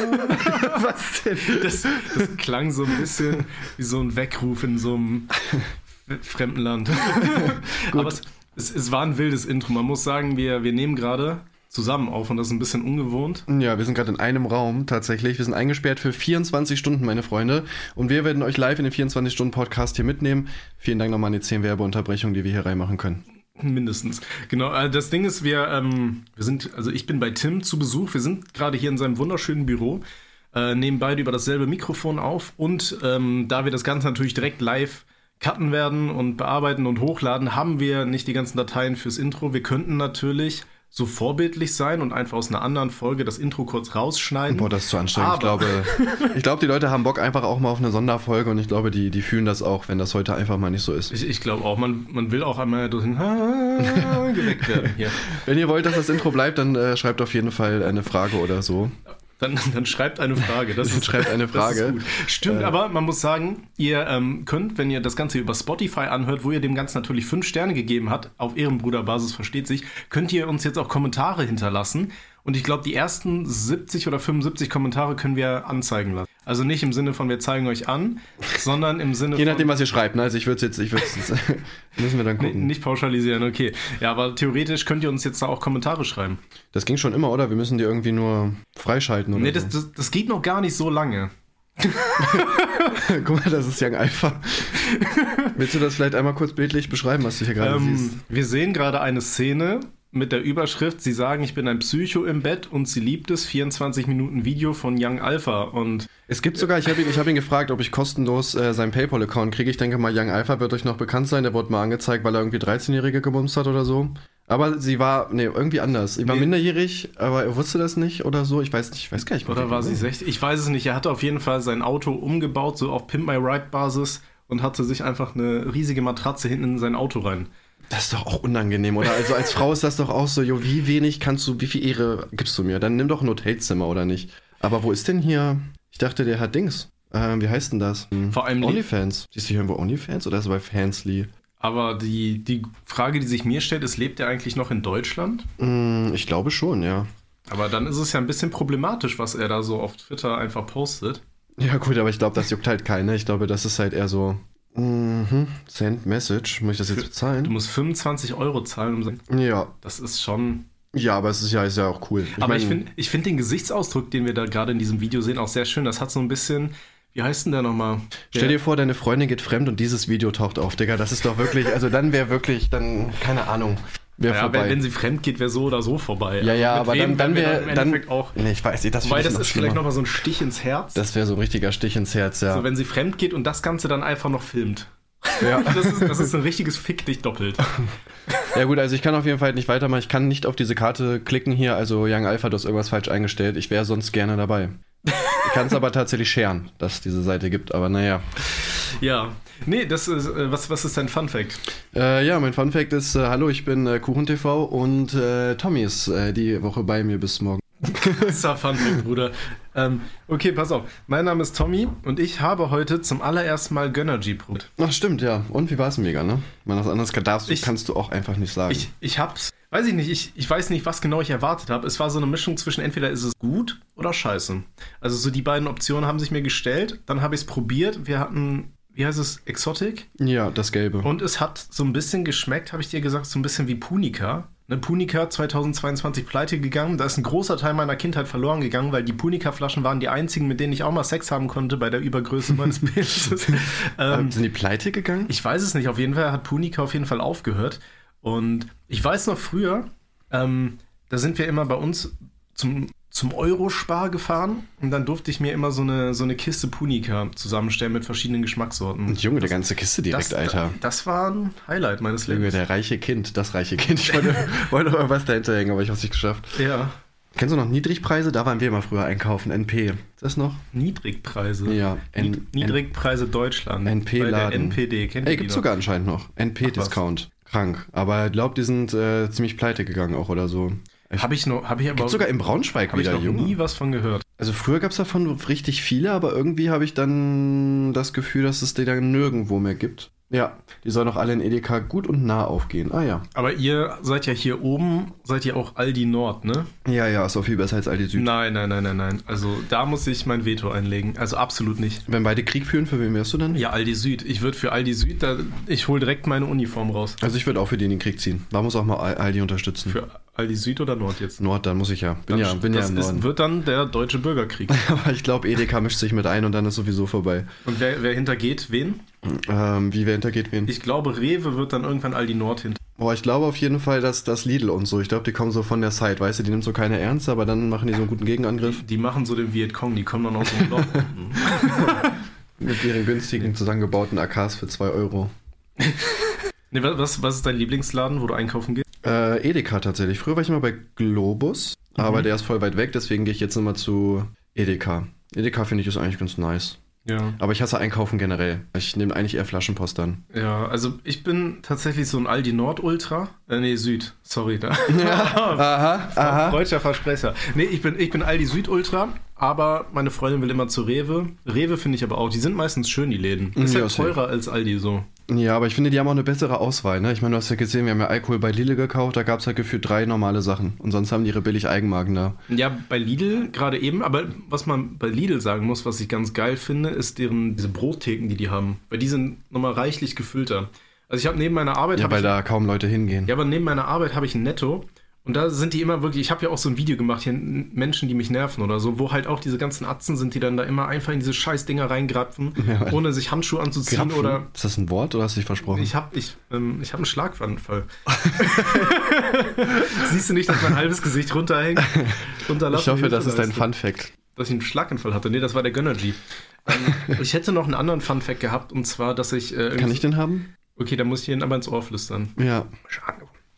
Was denn? Das, das klang so ein bisschen wie so ein Weckruf in so einem fremden Land. Aber es, es, es war ein wildes Intro. Man muss sagen, wir, wir nehmen gerade zusammen auf und das ist ein bisschen ungewohnt. Ja, wir sind gerade in einem Raum tatsächlich. Wir sind eingesperrt für 24 Stunden, meine Freunde. Und wir werden euch live in den 24-Stunden-Podcast hier mitnehmen. Vielen Dank nochmal an die 10 Werbeunterbrechungen, die wir hier reinmachen können. Mindestens. Genau. äh, Das Ding ist, wir, ähm, wir sind, also ich bin bei Tim zu Besuch. Wir sind gerade hier in seinem wunderschönen Büro, äh, nehmen beide über dasselbe Mikrofon auf und ähm, da wir das Ganze natürlich direkt live cutten werden und bearbeiten und hochladen, haben wir nicht die ganzen Dateien fürs Intro. Wir könnten natürlich so vorbildlich sein und einfach aus einer anderen Folge das Intro kurz rausschneiden. Boah, das ist zu anstrengend. Ich glaube, ich glaube, die Leute haben Bock einfach auch mal auf eine Sonderfolge und ich glaube, die, die fühlen das auch, wenn das heute einfach mal nicht so ist. Ich, ich glaube auch, man, man will auch einmal durch den geweckt werden hier. Wenn ihr wollt, dass das Intro bleibt, dann äh, schreibt auf jeden Fall eine Frage oder so. Dann, dann schreibt eine Frage. Das ist, Schreibt eine Frage. Stimmt, Äh. aber man muss sagen, ihr ähm, könnt, wenn ihr das Ganze über Spotify anhört, wo ihr dem Ganzen natürlich fünf Sterne gegeben habt, auf Ehrenbruderbasis versteht sich, könnt ihr uns jetzt auch Kommentare hinterlassen. Und ich glaube, die ersten 70 oder 75 Kommentare können wir anzeigen lassen. Also nicht im Sinne von, wir zeigen euch an, sondern im Sinne Je von. nachdem, was ihr schreibt. Ne? Also ich würde es jetzt, ich würde es, müssen wir dann gucken. nicht pauschalisieren, okay. Ja, aber theoretisch könnt ihr uns jetzt da auch Kommentare schreiben. Das ging schon immer, oder? Wir müssen die irgendwie nur freischalten oder Nee, so. das, das, das geht noch gar nicht so lange. Guck mal, das ist Young Alpha. Willst du das vielleicht einmal kurz bildlich beschreiben, was du hier gerade siehst? Ähm, wir sehen gerade eine Szene mit der Überschrift, sie sagen, ich bin ein Psycho im Bett und sie liebt es, 24 Minuten Video von Young Alpha und Es gibt sogar, ich habe ihn, ich hab ihn gefragt, ob ich kostenlos äh, seinen Paypal-Account kriege. Ich denke mal, Young Alpha wird euch noch bekannt sein. Der wurde mal angezeigt, weil er irgendwie 13-Jährige gebumst hat oder so. Aber sie war, nee, irgendwie anders. Sie war Nee. minderjährig, aber er wusste das nicht oder so. Ich weiß nicht, ich weiß gar nicht. oder war sie genau. 60? Ich weiß es nicht. Er hatte auf jeden Fall sein Auto umgebaut, so auf Pimp My Ride Basis und hatte sich einfach eine riesige Matratze hinten in sein Auto rein. Das ist doch auch unangenehm, oder? Also als Frau ist das doch auch so, jo, wie wenig kannst du, wie viel Ehre gibst du mir? Dann nimm doch ein Hotelzimmer, oder nicht? Aber wo ist denn hier? Ich dachte, der hat Dings. Ähm, wie heißt denn das? Hm. Vor allem Onlyfans. Siehst du hier irgendwo Onlyfans oder ist er bei Fansly? Aber die, die Frage, die sich mir stellt, ist, lebt er eigentlich noch in Deutschland? Hm, ich glaube schon, ja. Aber dann ist es ja ein bisschen problematisch, was er da so auf Twitter einfach postet. Ja, gut, aber ich glaube, das juckt halt keiner. Ich glaube, das ist halt eher so. Mhm. Send Message. Muss ich das jetzt Du bezahlen? musst 25 Euro zahlen, um. Ja. Das ist schon Ja, aber es ist ja, ist ja auch cool. Aber ich mein, finde ich find den Gesichtsausdruck, den wir da gerade in diesem Video sehen, auch sehr schön. Das hat so ein bisschen, wie heißt denn der nochmal? Stell dir vor, deine Freundin geht fremd und dieses Video taucht auf, Digga. Das ist doch wirklich, also dann wäre wirklich, dann, keine Ahnung, wäre ja, vorbei. wenn, sie fremd geht, wäre so oder so vorbei. ja, ja, aber wem dann, dann wäre, im dann, Endeffekt auch. nee, ich weiß nicht, das Weil das ist vielleicht nochmal so ein Stich ins Herz. Das wäre so ein richtiger Stich ins Herz, ja. so, wenn sie fremd geht und das Ganze dann einfach noch filmt. ja. Das ist, das ist ein richtiges Fick dich doppelt. ja gut, also ich kann auf jeden Fall nicht weitermachen. Ich kann nicht auf diese Karte klicken hier. Also Young Alpha, du hast irgendwas falsch eingestellt. Ich wäre sonst gerne dabei. Ich kann es aber tatsächlich scheren, dass es diese Seite gibt. Aber naja. Ja. Nee, das ist, äh, was, was ist dein Fun Fact? Äh, ja, mein Fun Fact ist, äh, hallo, ich bin äh, KuchenTV und äh, Tommy ist äh, die Woche bei mir bis morgen. Krasser Fun Fact, Bruder. Ähm, okay, pass auf. Mein Name ist Tommy und ich habe heute zum allerersten Mal Gönnergy probiert. Ach stimmt, ja. Und wie war es mega, ne? Man, was anderes darfst du, Ich- kannst du auch einfach nicht sagen. Ich, ich hab's, weiß ich nicht, ich, ich weiß nicht, was genau ich erwartet habe. Es war so eine Mischung zwischen entweder ist es gut oder scheiße. Also so die beiden Optionen haben sich mir gestellt, dann habe ich es probiert. Wir hatten, wie heißt es, Exotic? ja, das Gelbe. Und es hat so ein bisschen geschmeckt, habe ich dir gesagt, so ein bisschen wie Punica. Ne, Punica 2022 pleite gegangen. Da ist ein großer Teil meiner Kindheit verloren gegangen, weil die Punica-Flaschen waren die einzigen, mit denen ich auch mal Sex haben konnte bei der Übergröße meines ähm, Ähm, sind die pleite gegangen? ich weiß es nicht. Auf jeden Fall hat Punica auf jeden Fall aufgehört. Und ich weiß noch früher, ähm, da sind wir immer bei uns zum, zum Eurospar gefahren und dann durfte ich mir immer so eine, so eine Kiste Punica zusammenstellen mit verschiedenen Geschmackssorten. Und Junge, der ganze Kiste direkt, das, Alter. Das war ein Highlight meines Junge, Lebens. der reiche Kind, das reiche Kind. Ich wollte, wollte noch irgendwas dahinter hängen, aber ich hab's nicht geschafft. Ja, Kennst du noch Niedrigpreise? Da waren wir immer früher einkaufen. NP. Ist das noch? Niedrigpreise. Ja. N- Nied- Niedrigpreise Deutschland. NP Bei der Laden. NPD. Kennt Ey, die gibt's sogar anscheinend noch. NP-Discount. Krank. Aber ich glaube, die sind äh, ziemlich pleite gegangen auch oder so. Habe ich noch, habe ich aber Gibt's sogar in Braunschweig habe ich wieder, noch Junge. nie was von gehört. Also früher gab's davon richtig viele, aber irgendwie habe ich dann das Gefühl, dass es die dann nirgendwo mehr gibt. Ja, die sollen auch alle in Edeka gut und nah aufgehen. Ah ja. Aber ihr seid ja hier oben, seid ihr auch Aldi Nord, ne? Ja, ja, ist auch viel besser als Aldi Süd. Nein, nein, nein, nein, nein. Also da muss ich mein Veto einlegen. Also absolut nicht. Wenn beide Krieg führen, für wen wärst du dann? Ja, Aldi Süd. Ich würde für Aldi Süd, da, ich hole direkt meine Uniform raus. Also ich würde auch für den in den Krieg ziehen. Da muss auch mal Al- Aldi unterstützen. Für Aldi Süd oder Nord jetzt? Nord, dann muss ich ja. Bin Dann- ja, bin ja im ist, Norden. wird dann der deutsche Bürgerkrieg. Aber ich glaube, Edeka mischt sich mit ein und dann ist sowieso vorbei. Und wer, wer hintergeht wen? Ähm, wie wer hintergeht wen? Ich glaube, Rewe wird dann irgendwann Aldi Nord hinter. Boah, ich glaube auf jeden Fall, dass das Lidl und so, ich glaube, die kommen so von der Side, weißt du, die nimmt so keine ernst, aber dann machen die so einen guten Gegenangriff Die machen so den Vietcong, die kommen dann aus dem Loch mit ihren günstigen zusammengebauten AKs für 2 Euro. Nee, wa- was, was ist dein Lieblingsladen, wo du einkaufen gehst? Äh, Edeka tatsächlich. Früher war ich immer bei Globus, aber der ist voll weit weg, deswegen gehe ich jetzt immer zu Edeka. Edeka finde ich ist eigentlich ganz nice. Ja. Aber ich hasse Einkaufen generell. Ich nehme eigentlich eher Flaschenpost dann. Ja, also ich bin tatsächlich so ein Aldi Nord Ultra. Äh, nee, Süd. Sorry, da. Aha, Freudscher Versprecher. Nee, ich bin, ich bin Aldi Süd Ultra, aber meine Freundin will immer zu Rewe. Rewe finde ich aber auch, die sind meistens schön, die Läden. Ist Ja, halt teurer als Aldi so. Ja, aber ich finde, die haben auch eine bessere Auswahl. Ne? Ich meine, du hast ja gesehen, wir haben ja Alkohol bei Lidl gekauft, da gab es halt gefühlt drei normale Sachen. Und sonst haben die ihre billig Eigenmarken da. Ja, bei Lidl gerade eben, aber was man bei Lidl sagen muss, was ich ganz geil finde, ist deren diese Brottheken, die die haben. Weil die sind nochmal reichlich gefüllter. Also ich habe neben meiner Arbeit... Ja, weil ich, da kaum Leute hingehen. ja, aber neben meiner Arbeit habe ich ein Netto. Und da sind die immer wirklich, ich habe ja auch so ein Video gemacht, hier Menschen, die mich nerven oder so, wo halt auch diese ganzen Atzen sind, die dann da immer einfach in diese Scheißdinger reingrapfen, Ja. ohne sich Handschuhe anzuziehen Grapfen? oder. Ist das ein Wort oder hast du dich versprochen? Ich habe ich, ähm, ich hab einen Schlaganfall. Siehst du nicht, dass mein halbes Gesicht runterhängt? Ich hoffe, das ist dein Fun Fact. dass ich einen Schlaganfall hatte. Nee, das war der Gönnergy. Ähm, ich hätte noch einen anderen Fun-Fact gehabt, und zwar, dass ich. Äh, Kann ich den haben? Okay, dann muss ich ihn aber ins Ohr flüstern. Ja.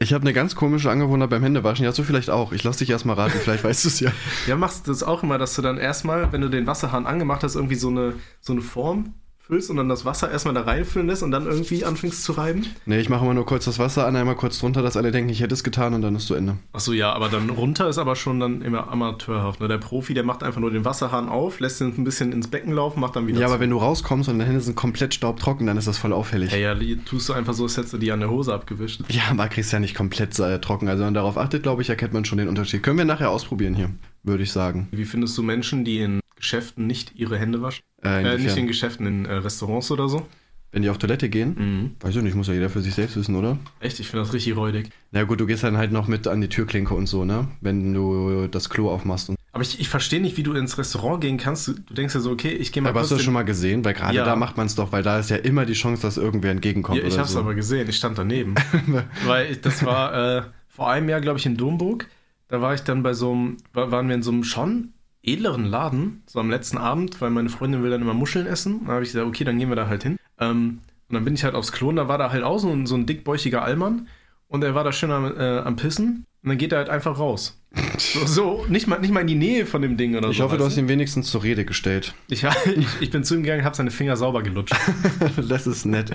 Ich habe eine ganz komische Angewohnheit beim Händewaschen. Ja, du vielleicht auch. Ich lass dich erstmal raten, vielleicht weißt du es ja. Ja, machst du das auch immer, dass du dann erstmal, wenn du den Wasserhahn angemacht hast, irgendwie so eine, so eine Form füllst und dann das Wasser erstmal da reinfüllen lässt und dann irgendwie anfängst zu reiben? Nee, ich mache immer nur kurz das Wasser an, einmal kurz drunter, dass alle denken, ich hätte es getan und dann ist zu Ende. Achso, ja, aber dann runter ist aber schon dann immer amateurhaft. Ne? Der Profi, der macht einfach nur den Wasserhahn auf, lässt ihn ein bisschen ins Becken laufen, macht dann wieder Ja, zu. aber wenn du rauskommst und deine Hände sind komplett staubtrocken, dann ist das voll auffällig. Hey, ja, die tust du einfach so, als hättest du die an der Hose abgewischt. Ja, aber kriegst ja nicht komplett äh, trocken. Also wenn man darauf achtet, glaube ich, erkennt man schon den Unterschied. Können wir nachher ausprobieren hier, würde ich sagen. Wie findest du Menschen, die in Geschäften nicht ihre Hände waschen? Äh, Äh, nicht in Geschäften, in äh, Restaurants oder so? wenn die auf Toilette gehen? Mhm. Weiß ich nicht, muss ja jeder für sich selbst wissen, oder? Echt, ich finde das richtig räudig. Na gut, du gehst dann halt noch mit an die Türklinke und so, ne? Wenn du das Klo aufmachst. Und Aber ich, ich verstehe nicht, wie du ins Restaurant gehen kannst. Du, denkst ja so, okay, ich gehe mal aber hast du das schon mal gesehen? Weil gerade Ja. da macht man es doch, weil da ist ja immer die Chance, dass irgendwer entgegenkommt Ja, ich habe es so. aber gesehen, ich stand daneben. Weil ich, das war äh, vor einem Jahr, glaube ich, in Domburg. Da war ich dann bei so einem, war, waren wir in so einem schon edleren Laden, so am letzten Abend, weil meine Freundin will dann immer Muscheln essen. Da habe ich gesagt, okay, dann gehen wir da halt hin. Ähm, und dann bin ich halt aufs Klo und da war da halt auch so ein, so ein dickbäuchiger Allmann und er war da schön am, äh, am Pissen und dann geht er halt einfach raus. So, so nicht, mal, nicht mal in die Nähe von dem Ding oder Ich so. hoffe, du hast ihn wenigstens zur Rede gestellt. ich, ich, ich bin zu ihm gegangen, habe seine Finger sauber gelutscht. das ist nett.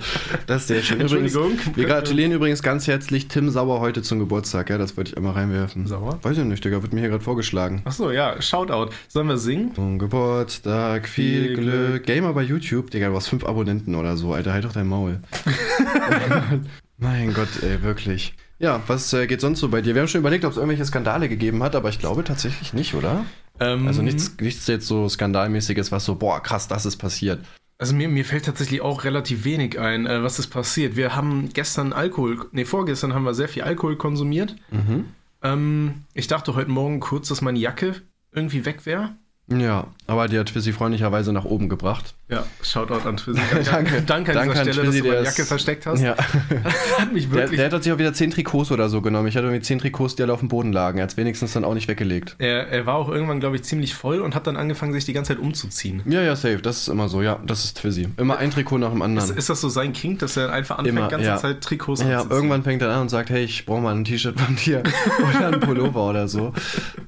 Das ist sehr schön. Übrigens, Entschuldigung. wir gratulieren übrigens ganz herzlich Tim Sauer heute zum Geburtstag. Ja, das wollte ich einmal reinwerfen. Sauer? Weiß ich nicht, Digga, wird mir hier gerade vorgeschlagen. Achso, ja, Shoutout. Sollen wir singen? Zum Geburtstag, viel Viel Glück. Gamer bei YouTube, Digga, du hast fünf Abonnenten oder so, Alter, halt doch dein Maul. mein Gott, ey, wirklich. Ja, was äh, geht sonst so bei dir? Wir haben schon überlegt, ob es irgendwelche Skandale gegeben hat, aber ich glaube tatsächlich nicht, oder? Ähm, Also nichts, nichts jetzt so skandalmäßiges, was so, boah, krass, das ist passiert. Also mir, mir fällt tatsächlich auch relativ wenig ein, äh, was ist passiert. Wir haben gestern Alkohol, nee, vorgestern haben wir sehr viel Alkohol konsumiert. Mhm. Ähm, ich dachte heute Morgen kurz, dass meine Jacke irgendwie weg wäre. Ja, aber die hat Twissi freundlicherweise nach oben gebracht. Ja, Shoutout an Twissi. Danke. Danke an Danke dieser an Stelle, Twissi, dass du meine der Jacke ist- versteckt hast. Ja. Hat mich Der, wirklich... der hat sich auch wieder zehn Trikots oder so genommen. Ich hatte irgendwie zehn Trikots, die alle auf dem Boden lagen. Er hat wenigstens dann auch nicht weggelegt. er, er war auch irgendwann, glaube ich, ziemlich voll und hat dann angefangen, sich die ganze Zeit umzuziehen. Ja, ja, safe. Das ist immer so. Ja, das ist Twissi. Immer ein Trikot nach dem Ist, anderen. ist das so sein King, dass er einfach anfängt, die ganze ja. Zeit Trikots Ja, anzuziehen? irgendwann fängt er an und sagt, hey, ich brauche mal ein T-Shirt von dir oder ein Pullover oder so.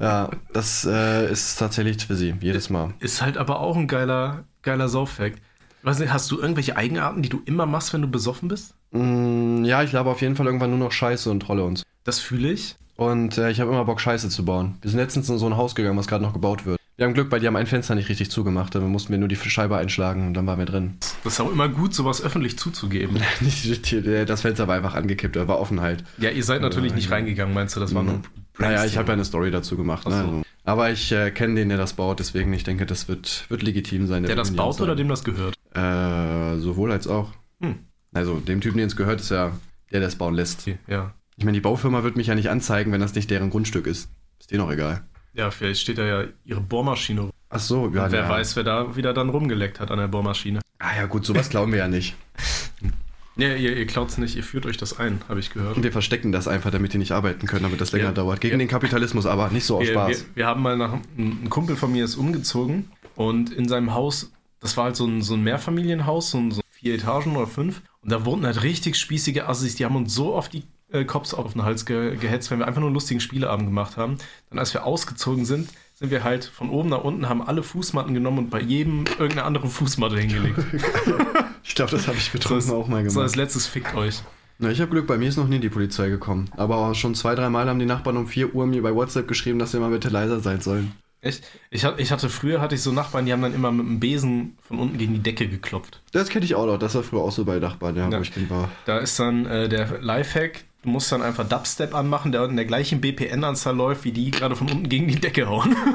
Ja, das äh, ist tatsächlich Twissi, jedes Mal. Ist halt aber auch ein geiler, geiler Sauffact. Weiß nicht, hast du irgendwelche Eigenarten, die du immer machst, wenn du besoffen bist? Mm, ja, ich glaube auf jeden Fall irgendwann nur noch Scheiße und Trolle und so. Das fühle ich. Und äh, ich habe immer Bock, Scheiße zu bauen. Wir sind letztens in so ein Haus gegangen, was gerade noch gebaut wird. Wir haben Glück, weil die haben ein Fenster nicht richtig zugemacht. Dann mussten wir nur die Scheibe einschlagen und dann waren wir drin. Das ist auch immer gut, sowas öffentlich zuzugeben. das Fenster war einfach angekippt, war offen halt. Ja, ihr seid natürlich nicht reingegangen, meinst du? Das war nur. Mhm. Naja, ich habe ja eine Story dazu gemacht. Ach Ne? Aber ich äh, kenne den, der das baut, deswegen ich denke, das wird, wird legitim sein. Der wird das baut nicht oder dem das gehört? Äh, sowohl als auch. Hm. Also dem Typen, den es gehört, ist ja der, der es bauen lässt. Okay, ja. Ich meine, die Baufirma wird mich ja nicht anzeigen, wenn das nicht deren Grundstück ist. Ist denen auch egal. Ja, vielleicht steht da ja ihre Bohrmaschine. rum. Ach so, ja. Und wer ja. weiß, wer da wieder dann rumgeleckt hat an der Bohrmaschine. Ah ja, gut, sowas glauben wir ja nicht. Ja, ihr, ihr klaut's nicht, ihr führt euch das ein, habe ich gehört. Und wir verstecken das einfach, damit die nicht arbeiten können, damit das länger Ja. dauert. Gegen Ja. den Kapitalismus aber, nicht so aus Wir, wir, Spaß. wir haben mal nach. Ein Kumpel von mir ist umgezogen und in seinem Haus, das war halt so ein, so ein Mehrfamilienhaus, so, ein, so vier Etagen oder fünf. Und da wohnten halt richtig spießige Assis, die haben uns so oft die äh, Cops auf den Hals ge gehetzt, wenn wir einfach nur einen lustigen Spieleabend gemacht haben. Dann, als wir ausgezogen sind, sind wir halt von oben nach unten, haben alle Fußmatten genommen und bei jedem irgendeine andere Fußmatte hingelegt. Ich glaube, das habe ich betrunken So auch mal So als gemacht. letztes fickt euch. Na, ich habe Glück, bei mir ist noch nie die Polizei gekommen. Aber schon zwei, drei Mal haben die Nachbarn um 4 Uhr mir bei WhatsApp geschrieben, dass wir mal bitte leiser sein sollen. Echt? Ich, ich hatte früher hatte ich so Nachbarn, die haben dann immer mit dem Besen von unten gegen die Decke geklopft. Das kenne ich auch noch. Das war früher auch so bei Nachbarn, ja, Ja. wo ich Kind war. Da ist dann äh, der Lifehack, du musst dann einfach Dubstep anmachen, der in der gleichen BPN-Anzahl läuft, wie die gerade von unten gegen die Decke hauen.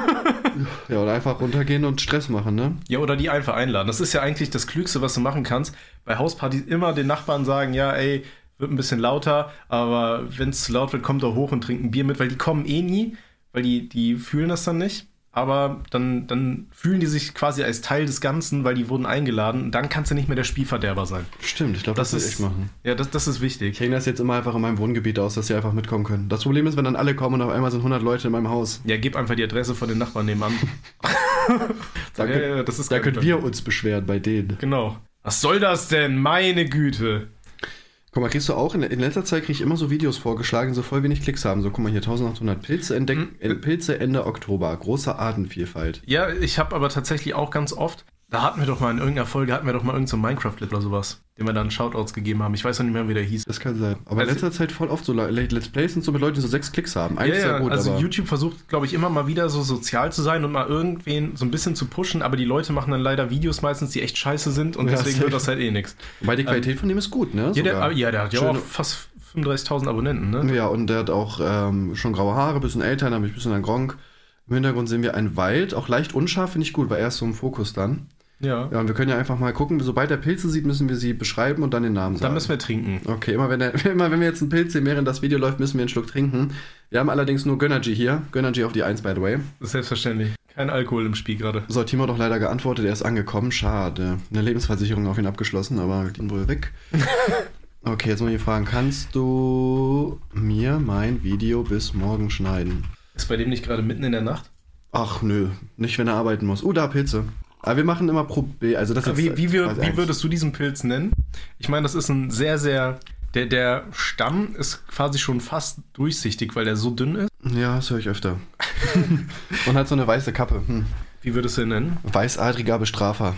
Ja, oder einfach runtergehen und Stress machen, ne? ja, oder die einfach einladen. Das ist ja eigentlich das Klügste, was du machen kannst. Bei Hauspartys immer den Nachbarn sagen, ja, ey, wird ein bisschen lauter, aber wenn es zu laut wird, kommt er hoch und trinkt ein Bier mit, weil die kommen eh nie, weil die, die fühlen das dann nicht. Aber dann, dann fühlen die sich quasi als Teil des Ganzen, weil die wurden eingeladen. Und dann kannst du nicht mehr der Spielverderber sein. Stimmt, ich glaube, das, Das ist echt machen. Ja, das, das ist wichtig. Ich hänge das jetzt immer einfach in meinem Wohngebiet aus, dass sie einfach mitkommen können. Das Problem ist, wenn dann alle kommen und auf einmal sind 100 Leute in meinem Haus. Ja, gib einfach die Adresse von den Nachbarn nebenan. Da, ja, könnt- ja, das ist da können wir uns beschweren bei denen. Genau. Was soll das denn? Meine Güte. Guck mal, kriegst du auch, in, in letzter Zeit kriege ich immer so Videos vorgeschlagen, so voll wenig Klicks haben. So, guck mal hier, 1800 Pilze entdecken, Hm. äh, Pilze Ende Oktober. Große Artenvielfalt. Ja, ich habe aber tatsächlich auch ganz oft, da hatten wir doch mal in irgendeiner Folge, hatten wir doch mal irgendeinen so Minecraft-Clip oder sowas, den wir dann Shoutouts gegeben haben. Ich weiß noch nicht mehr, wie der hieß. Das kann sein. Aber in Also- letzter Zeit voll oft so Le- Let's Plays sind so mit Leuten, die so sechs Klicks haben. Eigentlich ja, sehr ja, gut, also YouTube versucht, glaube ich, immer mal wieder so sozial zu sein und mal irgendwen so ein bisschen zu pushen, aber die Leute machen dann leider Videos meistens, die echt scheiße sind und Ja, deswegen wird das halt eh nichts. wobei die Qualität von dem ist gut, ne? Ja, der, ja, der hat ja auch fast 35.000 Abonnenten, ne? Ja, und der hat auch ähm, schon graue Haare, bisschen älter, dann habe ich ein bisschen an Gronk. Im Hintergrund sehen wir einen Wald, auch leicht unscharf, finde ich gut, weil er ist so im Fokus dann. Ja. Ja, und wir können ja einfach mal gucken, sobald er Pilze sieht, müssen wir sie beschreiben und dann den Namen sagen. Dann müssen wir trinken. Okay, immer wenn, der, immer wenn wir jetzt einen Pilz sehen, während das Video läuft, müssen wir einen Schluck trinken. Wir haben allerdings nur Gönnergy hier. Gönnergy auf die 1, by the way. Selbstverständlich. Kein Alkohol im Spiel gerade. So, Timo hat doch leider geantwortet, er ist angekommen. Schade. Eine Lebensversicherung auf ihn abgeschlossen, aber ging wohl weg. Okay, jetzt muss ich fragen, kannst du mir mein Video bis morgen schneiden? Ist bei dem nicht gerade mitten in der Nacht? Ach nö, nicht wenn er arbeiten muss. Oh, da Pilze. Aber wir machen immer pro B. Also das Wie, wie, wir, wie würdest du diesen Pilz nennen? Ich meine, das ist ein sehr, sehr. Der, der Stamm ist quasi schon fast durchsichtig, weil der so dünn ist. Ja, das höre ich öfter. Und hat so eine weiße Kappe. Hm. Wie würdest du ihn nennen? Weißadriger Bestrafer.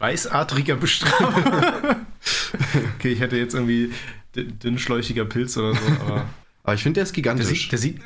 Weißadriger Bestrafer. okay, ich hätte jetzt irgendwie dünnschläuchiger Pilz oder so, aber. Aber ich finde, der ist Der gigantisch. sieht, der sieht,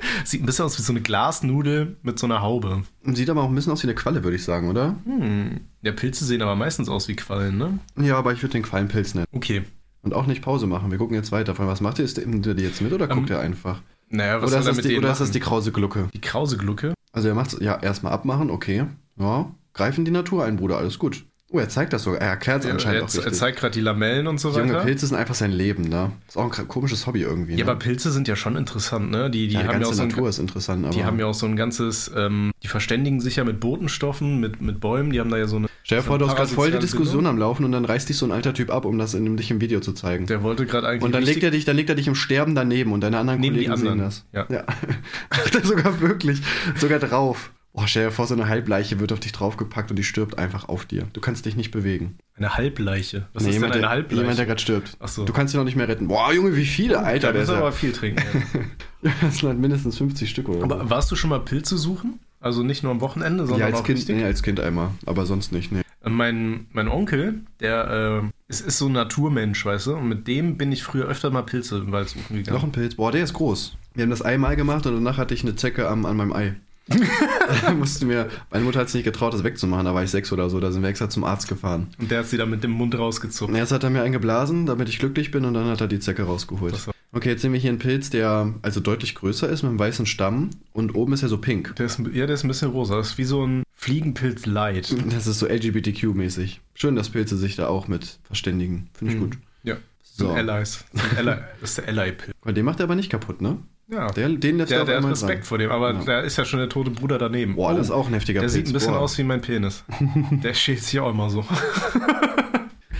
sieht ein bisschen aus wie so eine Glasnudel mit so einer Haube. Sieht aber auch ein bisschen aus wie eine Qualle, würde ich sagen, oder? Hm. Ja, Pilze sehen aber meistens aus wie Quallen, ne? Ja, aber ich würde den Quallenpilz nennen. Okay. Und auch nicht Pause machen. Wir gucken jetzt weiter. Von was macht ihr? Ist der nimmt die jetzt mit oder guckt er einfach? Naja, Ähm, was Oder, ist das, mit die, oder ist das die krause Glucke? die krause Glucke? Also er macht ja erstmal abmachen, okay. Ja, greifen die Natur ein, Bruder, alles gut. Oh, er zeigt das sogar. Er erklärt es Er, anscheinend er, auch er richtig. zeigt gerade die Lamellen und so Junge, weiter. Pilze sind einfach sein Leben, ne? Ist auch ein komisches Hobby irgendwie. Ja, ne? aber Pilze sind ja schon interessant, ne? Die, die ja, haben ja ganze auch so ein, ist interessant, aber die haben ja auch so ein ganzes, ähm, die verständigen sich ja mit Botenstoffen, mit, mit Bäumen, die haben da ja so eine. Stell dir vor, du hast gerade voll die Diskussion am Laufen und dann reißt dich so ein alter Typ ab, um das in, dich im Video zu zeigen. Der wollte gerade eigentlich. Und dann legt er dich, dann legt er dich im Sterben daneben und deine anderen Kollegen anderen, sehen das. ja. ja. Er sogar wirklich, sogar drauf. Boah, stell dir vor, so eine Halbleiche wird auf dich draufgepackt und die stirbt einfach auf dir. Du kannst dich nicht bewegen. Eine Halbleiche. Was Nee, ist jemand, denn eine Halbleiche? jemand, der gerade stirbt. Ach so. Du kannst ihn noch nicht mehr retten. Boah, Junge, wie viele, Alter. da Der muss ist er ja, aber viel trinken. ja. das sind halt mindestens 50 Stück oder aber warst du schon mal Pilze suchen? Also nicht nur am Wochenende, ja, sondern als auch kind, richtig? nee, als Kind einmal, aber sonst nicht, nee. Mein, mein Onkel, der äh, ist, ist so ein Naturmensch, weißt du? Und mit dem bin ich früher öfter mal Pilze im Wald suchen gegangen. Noch ein Pilz. Boah, der ist groß. Wir haben das einmal gemacht und danach hatte ich eine Zecke am, an meinem Ei. da mussten wir, meine Mutter hat sich nicht getraut, das wegzumachen, da war ich sechs oder so, da sind wir extra zum Arzt gefahren. Und der hat sie dann mit dem Mund rausgezogen. Jetzt hat er mir eingeblasen, damit ich glücklich bin und dann hat er die Zecke rausgeholt. Okay, jetzt sehen wir hier einen Pilz, der also deutlich größer ist, mit einem weißen Stamm und oben ist er so pink. Der ist, ja, der ist ein bisschen rosa. Das ist wie so ein Fliegenpilz light. Das ist so LGBTQ-mäßig. Schön, dass Pilze sich da auch mit verständigen. Finde ich Mhm. gut. So. Allies. Das sind Ally- Das ist der Ally-Pilz. Und den macht er aber nicht kapput, ne? Ja. Der, den lässt Der, er der hat Respekt dran. vor dem, aber Ja. da ist ja schon der tote Bruder daneben. Boah, das ist auch ein heftiger Der Pilz. sieht ein bisschen Boah. aus wie mein Penis. Der schält sich auch immer so.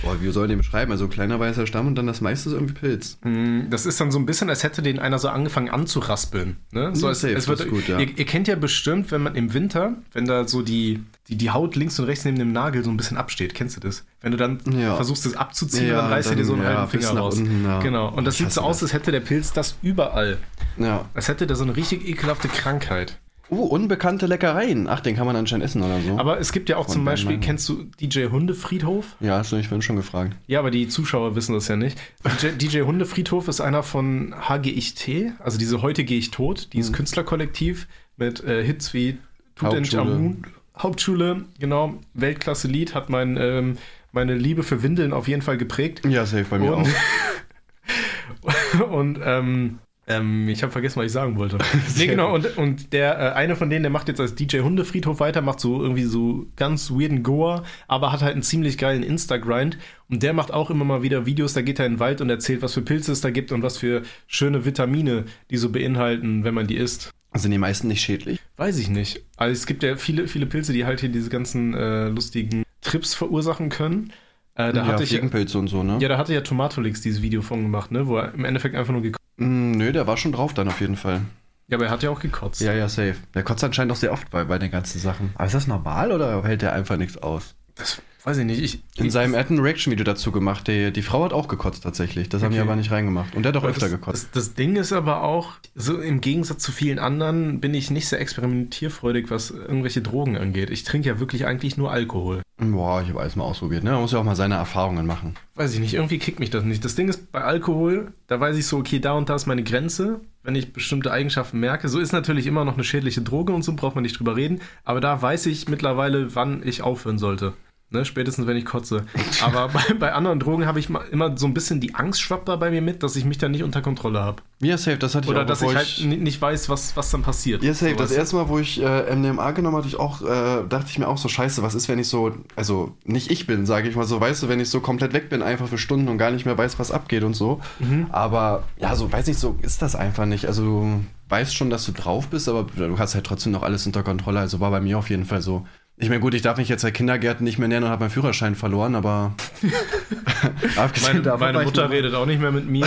Boah, wie soll ich den beschreiben? Also kleiner weißer Stamm und dann das meiste ist irgendwie Pilz. Mm, Das ist dann so ein bisschen, als hätte den einer so angefangen anzuraspeln. Ne? So als, safe, als ist gut, ja. ihr, ihr kennt ja bestimmt, wenn man im Winter, wenn da so die, die, die Haut links und rechts neben dem Nagel so ein bisschen absteht, kennst du das? Wenn du dann Ja. versuchst, das abzuziehen, Ja, dann reißt er dir so einen halben Finger raus. unten. Genau. Und das sieht so aus, als hätte der Pilz das überall. Ja. Als hätte der so eine richtig ekelhafte Krankheit. Oh, unbekannte Leckereien. Ach, den kann man anscheinend essen oder so. Aber es gibt ja auch Von zum Beispiel, Bernmann. kennst du DJ Hundefriedhof? ja, hast du mich vorhin schon gefragt. Ja, aber die Zuschauer wissen das ja nicht. DJ, DJ Hundefriedhof ist einer von HGIT, also diese Heute gehe ich tot, dieses Künstlerkollektiv mit äh, Hits wie Hauptschule. Amun. Hauptschule, genau, Weltklasse-Lied, hat mein, ähm, meine Liebe für Windeln auf jeden Fall geprägt. Ja, safe bei mir Und- auch. Und ähm, ähm, ich habe vergessen, was ich sagen wollte. nee, genau, und, und der äh, eine von denen, der macht jetzt als DJ Hundefriedhof weiter, macht so irgendwie so ganz weirden Goa, aber hat halt einen ziemlich geilen Insta-Grind. Und der macht auch immer mal wieder Videos, da geht er in den Wald und erzählt, was für Pilze es da gibt und was für schöne Vitamine die so beinhalten, wenn man die isst. Sind die meisten nicht schädlich? Weiß ich nicht. Also es gibt ja viele, viele Pilze, die halt hier diese ganzen äh, lustigen Trips verursachen können. Äh, da ja, hatte ich Fliegenpilze und so, ne? ja, da hatte ja Tomatolix dieses Video von gemacht, ne, wo er im Endeffekt einfach nur gekotzt. Mm, nö, der war schon drauf dann auf jeden Fall. Ja, aber er hat ja auch gekotzt. Ja, ja, safe. Der kotzt anscheinend auch sehr oft bei, bei den ganzen Sachen. Aber ist das normal oder hält der einfach nichts aus? Das weiß ich nicht. Ich, In seinem hat ein Reaction-Video dazu gemacht. Die, die Frau hat auch gekotzt tatsächlich. Das haben die Okay. aber nicht reingemacht. Und der hat auch Aber öfter das, gekotzt. Das, das Ding ist aber auch, so im Gegensatz zu vielen anderen bin ich nicht sehr experimentierfreudig, was irgendwelche Drogen angeht. Ich trinke ja wirklich eigentlich nur Alkohol. Boah, ich habe alles mal ausprobiert. Ne? Man muss ja auch mal seine Erfahrungen machen. Weiß ich nicht, irgendwie kickt mich das nicht. Das Ding ist, bei Alkohol, da weiß ich so, okay, da und da ist meine Grenze, wenn ich bestimmte Eigenschaften merke. So ist natürlich immer noch eine schädliche Droge und so, braucht man nicht drüber reden. Aber da weiß ich mittlerweile, wann ich aufhören sollte. Ne, spätestens, wenn ich kotze. Aber bei, bei anderen Drogen habe ich immer so ein bisschen die Angst schwappt da bei mir mit, dass ich mich dann nicht unter Kontrolle habe. Ja, safe, das hatte ich Oder auch. dass ich halt ni- nicht weiß, was, was dann passiert. Ja, safe. So, Das erste Mal, wo ich äh, MDMA genommen hatte, ich auch, äh, dachte ich mir auch so, scheiße, was ist, wenn ich so, also nicht ich bin, sage ich mal so, weißt du, wenn ich so komplett weg bin, einfach für Stunden und gar nicht mehr weiß, was abgeht und so. Mhm. Aber ja, so weiß nicht, so ist das einfach nicht. Also du weißt schon, dass du drauf bist, aber du hast halt trotzdem noch alles unter Kontrolle. Also war bei mir auf jeden Fall so. Ich meine, gut, ich darf mich jetzt seit Kindergärten nicht mehr nähern und habe meinen Führerschein verloren, aber abgesehen Meine, davon meine ich Mutter redet auch nicht mehr mit mir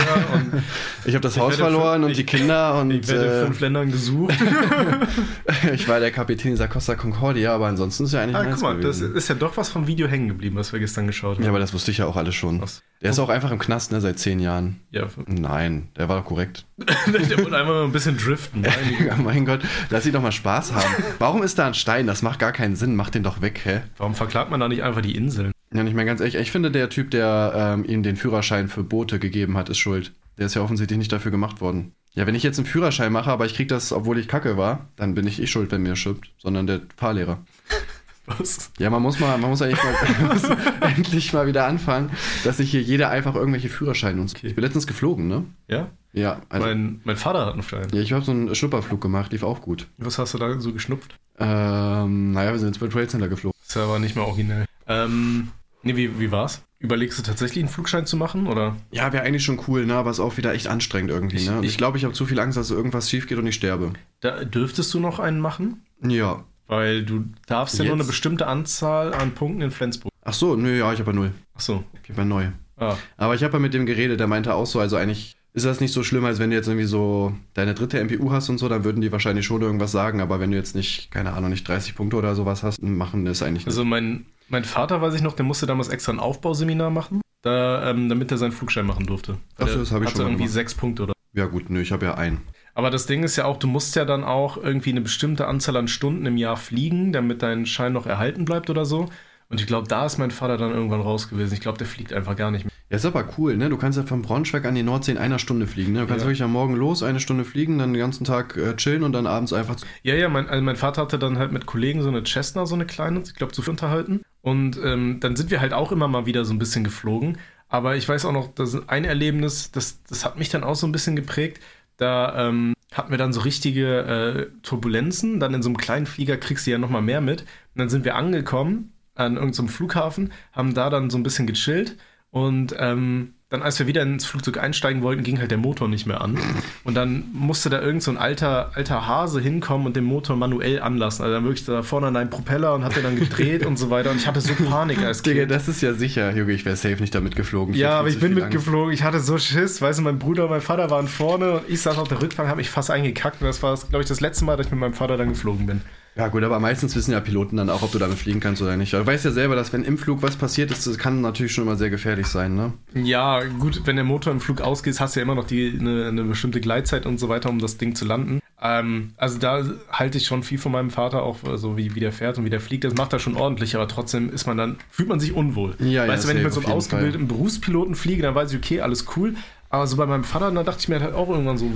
Ich habe das Ich Haus verloren und ich- die Kinder und ich werde in äh, fünf Ländern gesucht. ich war der Kapitän dieser Costa Concordia, aber ansonsten ist ja eigentlich Ah, nice guck mal, das gewesen. ist ja doch was vom Video hängen geblieben, was wir gestern geschaut haben. Ja, aber das wusste ich ja auch alles schon. Was? Der ist auch einfach im Knast, ne, seit zehn Jahren. Ja, Nein, der war doch korrekt. der wollte einfach mal ein bisschen driften. Meine. Ja, mein Gott, lass sie doch mal Spaß haben. Warum ist da ein Stein? Das macht gar keinen Sinn. Mach den doch weg, hä? Warum verklagt man da nicht einfach die Inseln? Ja, nicht mehr ganz ehrlich. Ich finde, der Typ, der ähm, ihm den Führerschein für Boote gegeben hat, ist schuld. Der ist ja offensichtlich nicht dafür gemacht worden. Ja, wenn ich jetzt einen Führerschein mache, aber ich krieg das, obwohl ich kacke war, dann bin nicht ich schuld, wenn mir schippt, sondern der Fahrlehrer. Was? Ja, man muss mal, man muss eigentlich mal endlich mal wieder anfangen, dass sich hier jeder einfach irgendwelche Führerscheine und so. Okay. Ich bin letztens geflogen, ne? Ja? Ja, also, mein, mein Vater hat einen Stein. ja ich habe so einen Schnupperflug gemacht, lief auch gut. Was hast du da so geschnupft? Ähm, naja, wir sind ins World Trade Center geflogen. Ist ja aber nicht mehr originell. Ähm, nee, wie, wie war's? Überlegst du tatsächlich einen Flugschein zu machen, oder? Ja, wäre eigentlich schon cool, ne? Aber ist auch wieder echt anstrengend irgendwie, Ich- ne? Und ich- ich glaube, ich habe zu viel Angst, dass irgendwas schief geht und ich sterbe. Da dürftest du noch einen machen? Ja. Weil du darfst ja nur Jetzt? eine bestimmte Anzahl an Punkten in Flensburg. Ach so, nö, ja, ich habe ja null. Achso. Ich habe ja neu. Ah. Aber ich habe ja mit dem geredet, der meinte auch so, also eigentlich ist das nicht so schlimm, als wenn du jetzt irgendwie so deine dritte MPU hast und so, dann würden die wahrscheinlich schon irgendwas sagen, aber wenn du jetzt nicht, keine Ahnung, nicht 30 Punkte oder sowas hast, machen das eigentlich nicht. Also mein, mein Vater, weiß ich noch, der musste damals extra ein Aufbauseminar machen, da, ähm, damit er seinen Flugschein machen durfte. Ach so, Der das hab ich hatte schon mal irgendwie gemacht. sechs Punkte oder ja gut, nö, ich habe ja einen. Aber das Ding ist ja auch, du musst ja dann auch irgendwie eine bestimmte Anzahl an Stunden im Jahr fliegen, damit dein Schein noch erhalten bleibt oder so. Und ich glaube, da ist mein Vater dann irgendwann raus gewesen. Ich glaube, der fliegt einfach gar nicht mehr. Ja, ist aber cool, ne? Du kannst ja von Braunschweig an die Nordsee in einer Stunde fliegen, ne? Du kannst Ja. wirklich am Morgen los, eine Stunde fliegen, dann den ganzen Tag äh, chillen und dann abends einfach zu Ja, ja, mein, also mein Vater hatte dann halt mit Kollegen so eine Cessna, so eine kleine, ich glaube, zu viel unterhalten. Und ähm, dann sind wir halt auch immer mal wieder so ein bisschen geflogen. Aber ich weiß auch noch, das ist ein Erlebnis, das, das hat mich dann auch so ein bisschen geprägt. Da ähm, hatten wir dann so richtige äh, Turbulenzen. Dann in so einem kleinen Flieger kriegst du ja nochmal mehr mit. Und dann sind wir angekommen an irgendeinem Flughafen, haben da dann so ein bisschen gechillt. Und ähm, dann, als wir wieder ins Flugzeug einsteigen wollten, ging halt der Motor nicht mehr an. Und dann musste da irgend so ein alter, alter Hase hinkommen und den Motor manuell anlassen. Also dann wirklich da vorne an einen Propeller und hat den dann gedreht und so weiter. Und ich hatte so Panik als Digga, Kind. das ist ja sicher. Junge, ich wäre safe nicht damit geflogen. Ja, hätte aber ich bin mitgeflogen. Ich hatte so Schiss. Weißt du, mein Bruder und mein Vater waren vorne und ich saß auf der Rückbank, habe mich fast eingekackt. Und das war, glaube ich, das letzte Mal, dass ich mit meinem Vater dann geflogen bin. Ja, gut, aber meistens wissen ja Piloten dann auch, ob du damit fliegen kannst oder nicht. Du weißt ja selber, dass wenn im Flug was passiert ist, das kann natürlich schon immer sehr gefährlich sein, ne? Ja, gut, wenn der Motor im Flug ausgeht, hast du ja immer noch die, eine, eine bestimmte Gleitzeit und so weiter, um das Ding zu landen. Ähm, also da halte ich schon viel von meinem Vater, auch so wie, wie der fährt und wie der fliegt. Das macht er schon ordentlich, aber trotzdem ist man dann, fühlt man sich unwohl. Ja, ja, weißt du, wenn ich mit so einem ausgebildeten Berufspiloten fliege, dann weiß ich, okay, alles cool. Aber so bei meinem Vater, da dachte ich mir halt auch irgendwann so,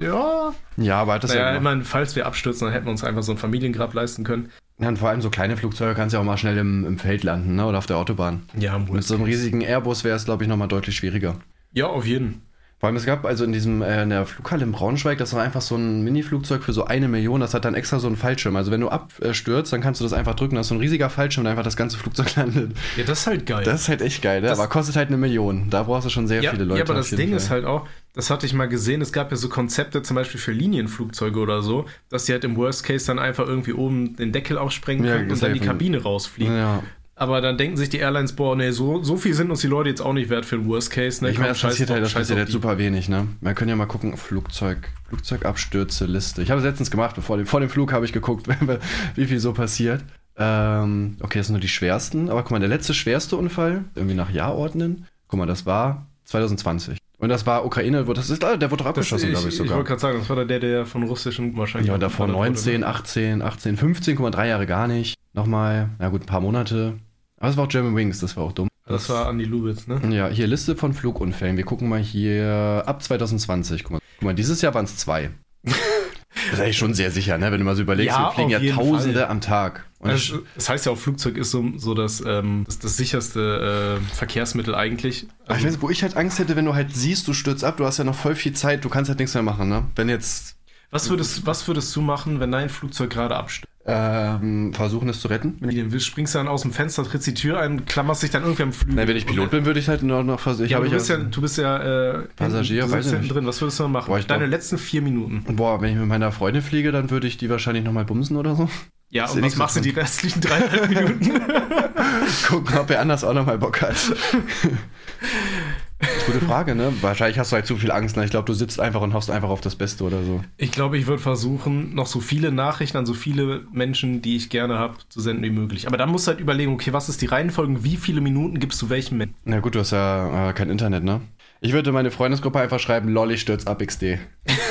ja, Ja, aber hat das naja, ja immer. falls wir abstürzen, dann hätten wir uns einfach so ein Familiengrab leisten können. Ja, und vor allem so kleine Flugzeuge kannst du ja auch mal schnell im, im Feld landen, ne? Oder auf der Autobahn. Ja, Mit so einem riesigen Airbus wäre es, glaube ich, nochmal deutlich schwieriger. ja, auf jeden. Vor allem, es gab also in diesem, äh, in der Flughalle in Braunschweig, das war einfach so ein Mini-Flugzeug für so eine Million, das hat dann extra so einen Fallschirm. Also wenn du abstürzt, dann kannst du das einfach drücken, das ist so ein riesiger Fallschirm, der einfach das ganze Flugzeug landet. Ja, das ist halt geil. Das ist halt echt geil, ne? Aber kostet halt eine Million. Da brauchst du schon sehr ja, viele Leute. Ja, aber das Ding Fall. ist halt auch, das hatte ich mal gesehen, es gab ja so Konzepte zum Beispiel für Linienflugzeuge oder so, dass die halt im Worst Case dann einfach irgendwie oben den Deckel aufsprengen Ja, können und dann die. Kabine rausfliegen. Ja. Aber dann denken sich die Airlines, boah, nee, so, so viel sind uns die Leute jetzt auch nicht wert für den Worst Case. Ne? Ich meine, das passiert halt, das passiert halt super wenig, ne? Wir können ja mal gucken, Flugzeug, Flugzeugabstürze, Liste. Ich habe es letztens gemacht, bevor dem, vor dem Flug habe ich geguckt, wie viel so passiert. Ähm, okay, das sind nur die schwersten. Aber guck mal, der letzte schwerste Unfall, irgendwie nach Jahr ordnen. Guck mal, das war 2020. Und das war Ukraine, das ist, ah, der wurde doch abgeschossen, ich glaube ich ich sogar. wollte gerade sagen, das war der, der von russischen wahrscheinlich. ja, und davor geballert wurde, 19, ne? 18, 18, 15, guck mal, drei Jahre gar nicht. Nochmal, na gut, ein paar Monate. Aber es war auch German Wings, das war auch dumm. Das war Andy Lubitz, ne? Ja, hier Liste von Flugunfällen. Wir gucken mal hier ab 2020. Guck mal, guck mal dieses Jahr waren es zwei. das ist eigentlich schon sehr sicher, ne? Wenn du mal so überlegst, Ja, wir fliegen ja Tausende Fall. am Tag. Also, das heißt ja auch, Flugzeug ist so, so das, ähm, das, das sicherste äh, Verkehrsmittel eigentlich. ich weiß, wo ich halt Angst hätte, wenn du halt siehst, du stürzt ab, du hast ja noch voll viel Zeit, du kannst halt nichts mehr machen, ne? Wenn jetzt Was würdest, was würdest du machen, wenn dein Flugzeug gerade abstürzt? ähm, versuchen, es zu retten. Wenn willst, springst du dann aus dem Fenster, trittst die Tür ein, klammerst dich dann irgendwie am Flügel. nein, wenn ich Pilot bin, würde ich halt nur noch versuchen. Ja, du ich bist ja, du bist ja äh, Passagier, hinten, du weiß hinten drin. Was würdest du dann machen? Boah, Deine glaub- letzten vier Minuten. Boah, wenn ich mit meiner Freundin fliege, dann würde ich die wahrscheinlich nochmal bumsen oder so. Ja, Ist und was machst du die restlichen dreieinhalb Minuten? Gucken, ob er anders auch nochmal Bock hat. Gute Frage, ne? Wahrscheinlich hast du halt zu viel Angst. Ne? Ich glaube, du sitzt einfach und hoffst einfach auf das Beste oder so. Ich glaube, ich würde versuchen, noch so viele Nachrichten an so viele Menschen, die ich gerne habe, zu senden wie möglich. Aber dann musst du halt überlegen, okay, was ist die Reihenfolge? Wie viele Minuten gibst du welchem Menschen? Na gut, du hast ja äh, kein Internet, ne? Ich würde meine Freundesgruppe einfach schreiben, lol, ich stürz ab XD.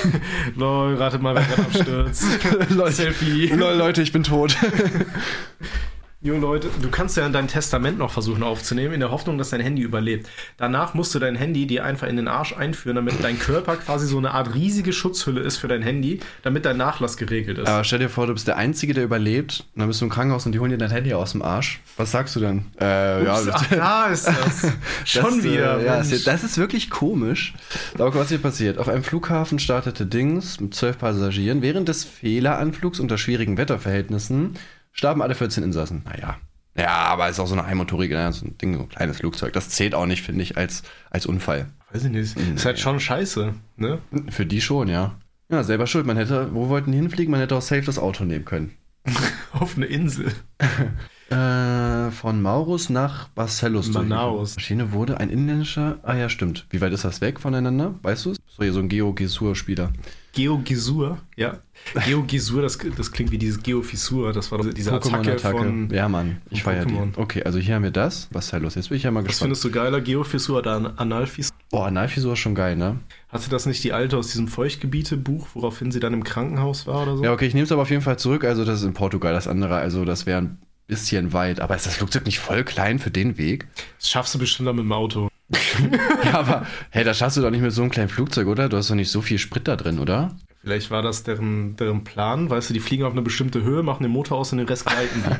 Lol, ratet mal, wer gerade abstürzt. lol, Selfie. lol, Leute, ich bin tot. Jo Leute, du kannst ja dein Testament noch versuchen aufzunehmen, in der Hoffnung, dass dein Handy überlebt. Danach musst du dein Handy dir einfach in den Arsch einführen, damit dein Körper quasi so eine Art riesige Schutzhülle ist für dein Handy, damit dein Nachlass geregelt ist. Aber stell dir vor, du bist der Einzige, der überlebt. Und dann bist du im Krankenhaus und die holen dir dein Handy aus dem Arsch. Was sagst du dann? Äh, ja, Ups, das, ach, da ist das. Schon das, wieder. Äh, ja, das, ist wirklich komisch. Aber was hier passiert. Auf einem Flughafen startete Dings mit zwölf Passagieren. Während des Fehleranflugs unter schwierigen Wetterverhältnissen starben alle 14 Insassen. Naja. Ja, aber ist auch so eine einmotorige, ne, so ein Ding, so ein kleines Flugzeug. Das zählt auch nicht, finde ich, als, als Unfall. Weiß ich nicht. Ist halt schon scheiße, ne? Für die schon, ja. Ja, selber schuld. Man hätte, wo wollten die hinfliegen? Man hätte auch safe das Auto nehmen können. Auf eine Insel. Äh, von Maurus nach Barcelos. Manaus. Die Maschine wurde ein inländischer. Ah ja, stimmt. Wie weit ist das weg voneinander? Weißt du es? So hier so ein Geo-Gesur-Spieler. Geogisur, ja. Geogisur, das, das klingt wie dieses Geofissur, das war diese Attacke von... Ja, Mann. Ich feiere die. Okay, also hier haben wir das. Barcelos. Jetzt bin ich ja mal Was gespannt. findest du geiler, Geofissur oder An- Analfissur? Boah, Analfisur ist schon geil, ne? Hatte das nicht die alte aus diesem Feuchtgebiete-Buch, woraufhin sie dann im Krankenhaus war oder so? Ja, okay, ich nehme es aber auf jeden Fall zurück. Also, das ist in Portugal das andere. Also, das wäre ein bisschen weit. Aber ist das Flugzeug nicht voll klein für den Weg? Das schaffst du bestimmt dann mit dem Auto. ja, aber hey, das schaffst du doch nicht mit so einem kleinen Flugzeug, oder? Du hast doch nicht so viel Sprit da drin, oder? Vielleicht war das deren, deren Plan. Weißt du, die fliegen auf eine bestimmte Höhe, machen den Motor aus und den Rest gleiten.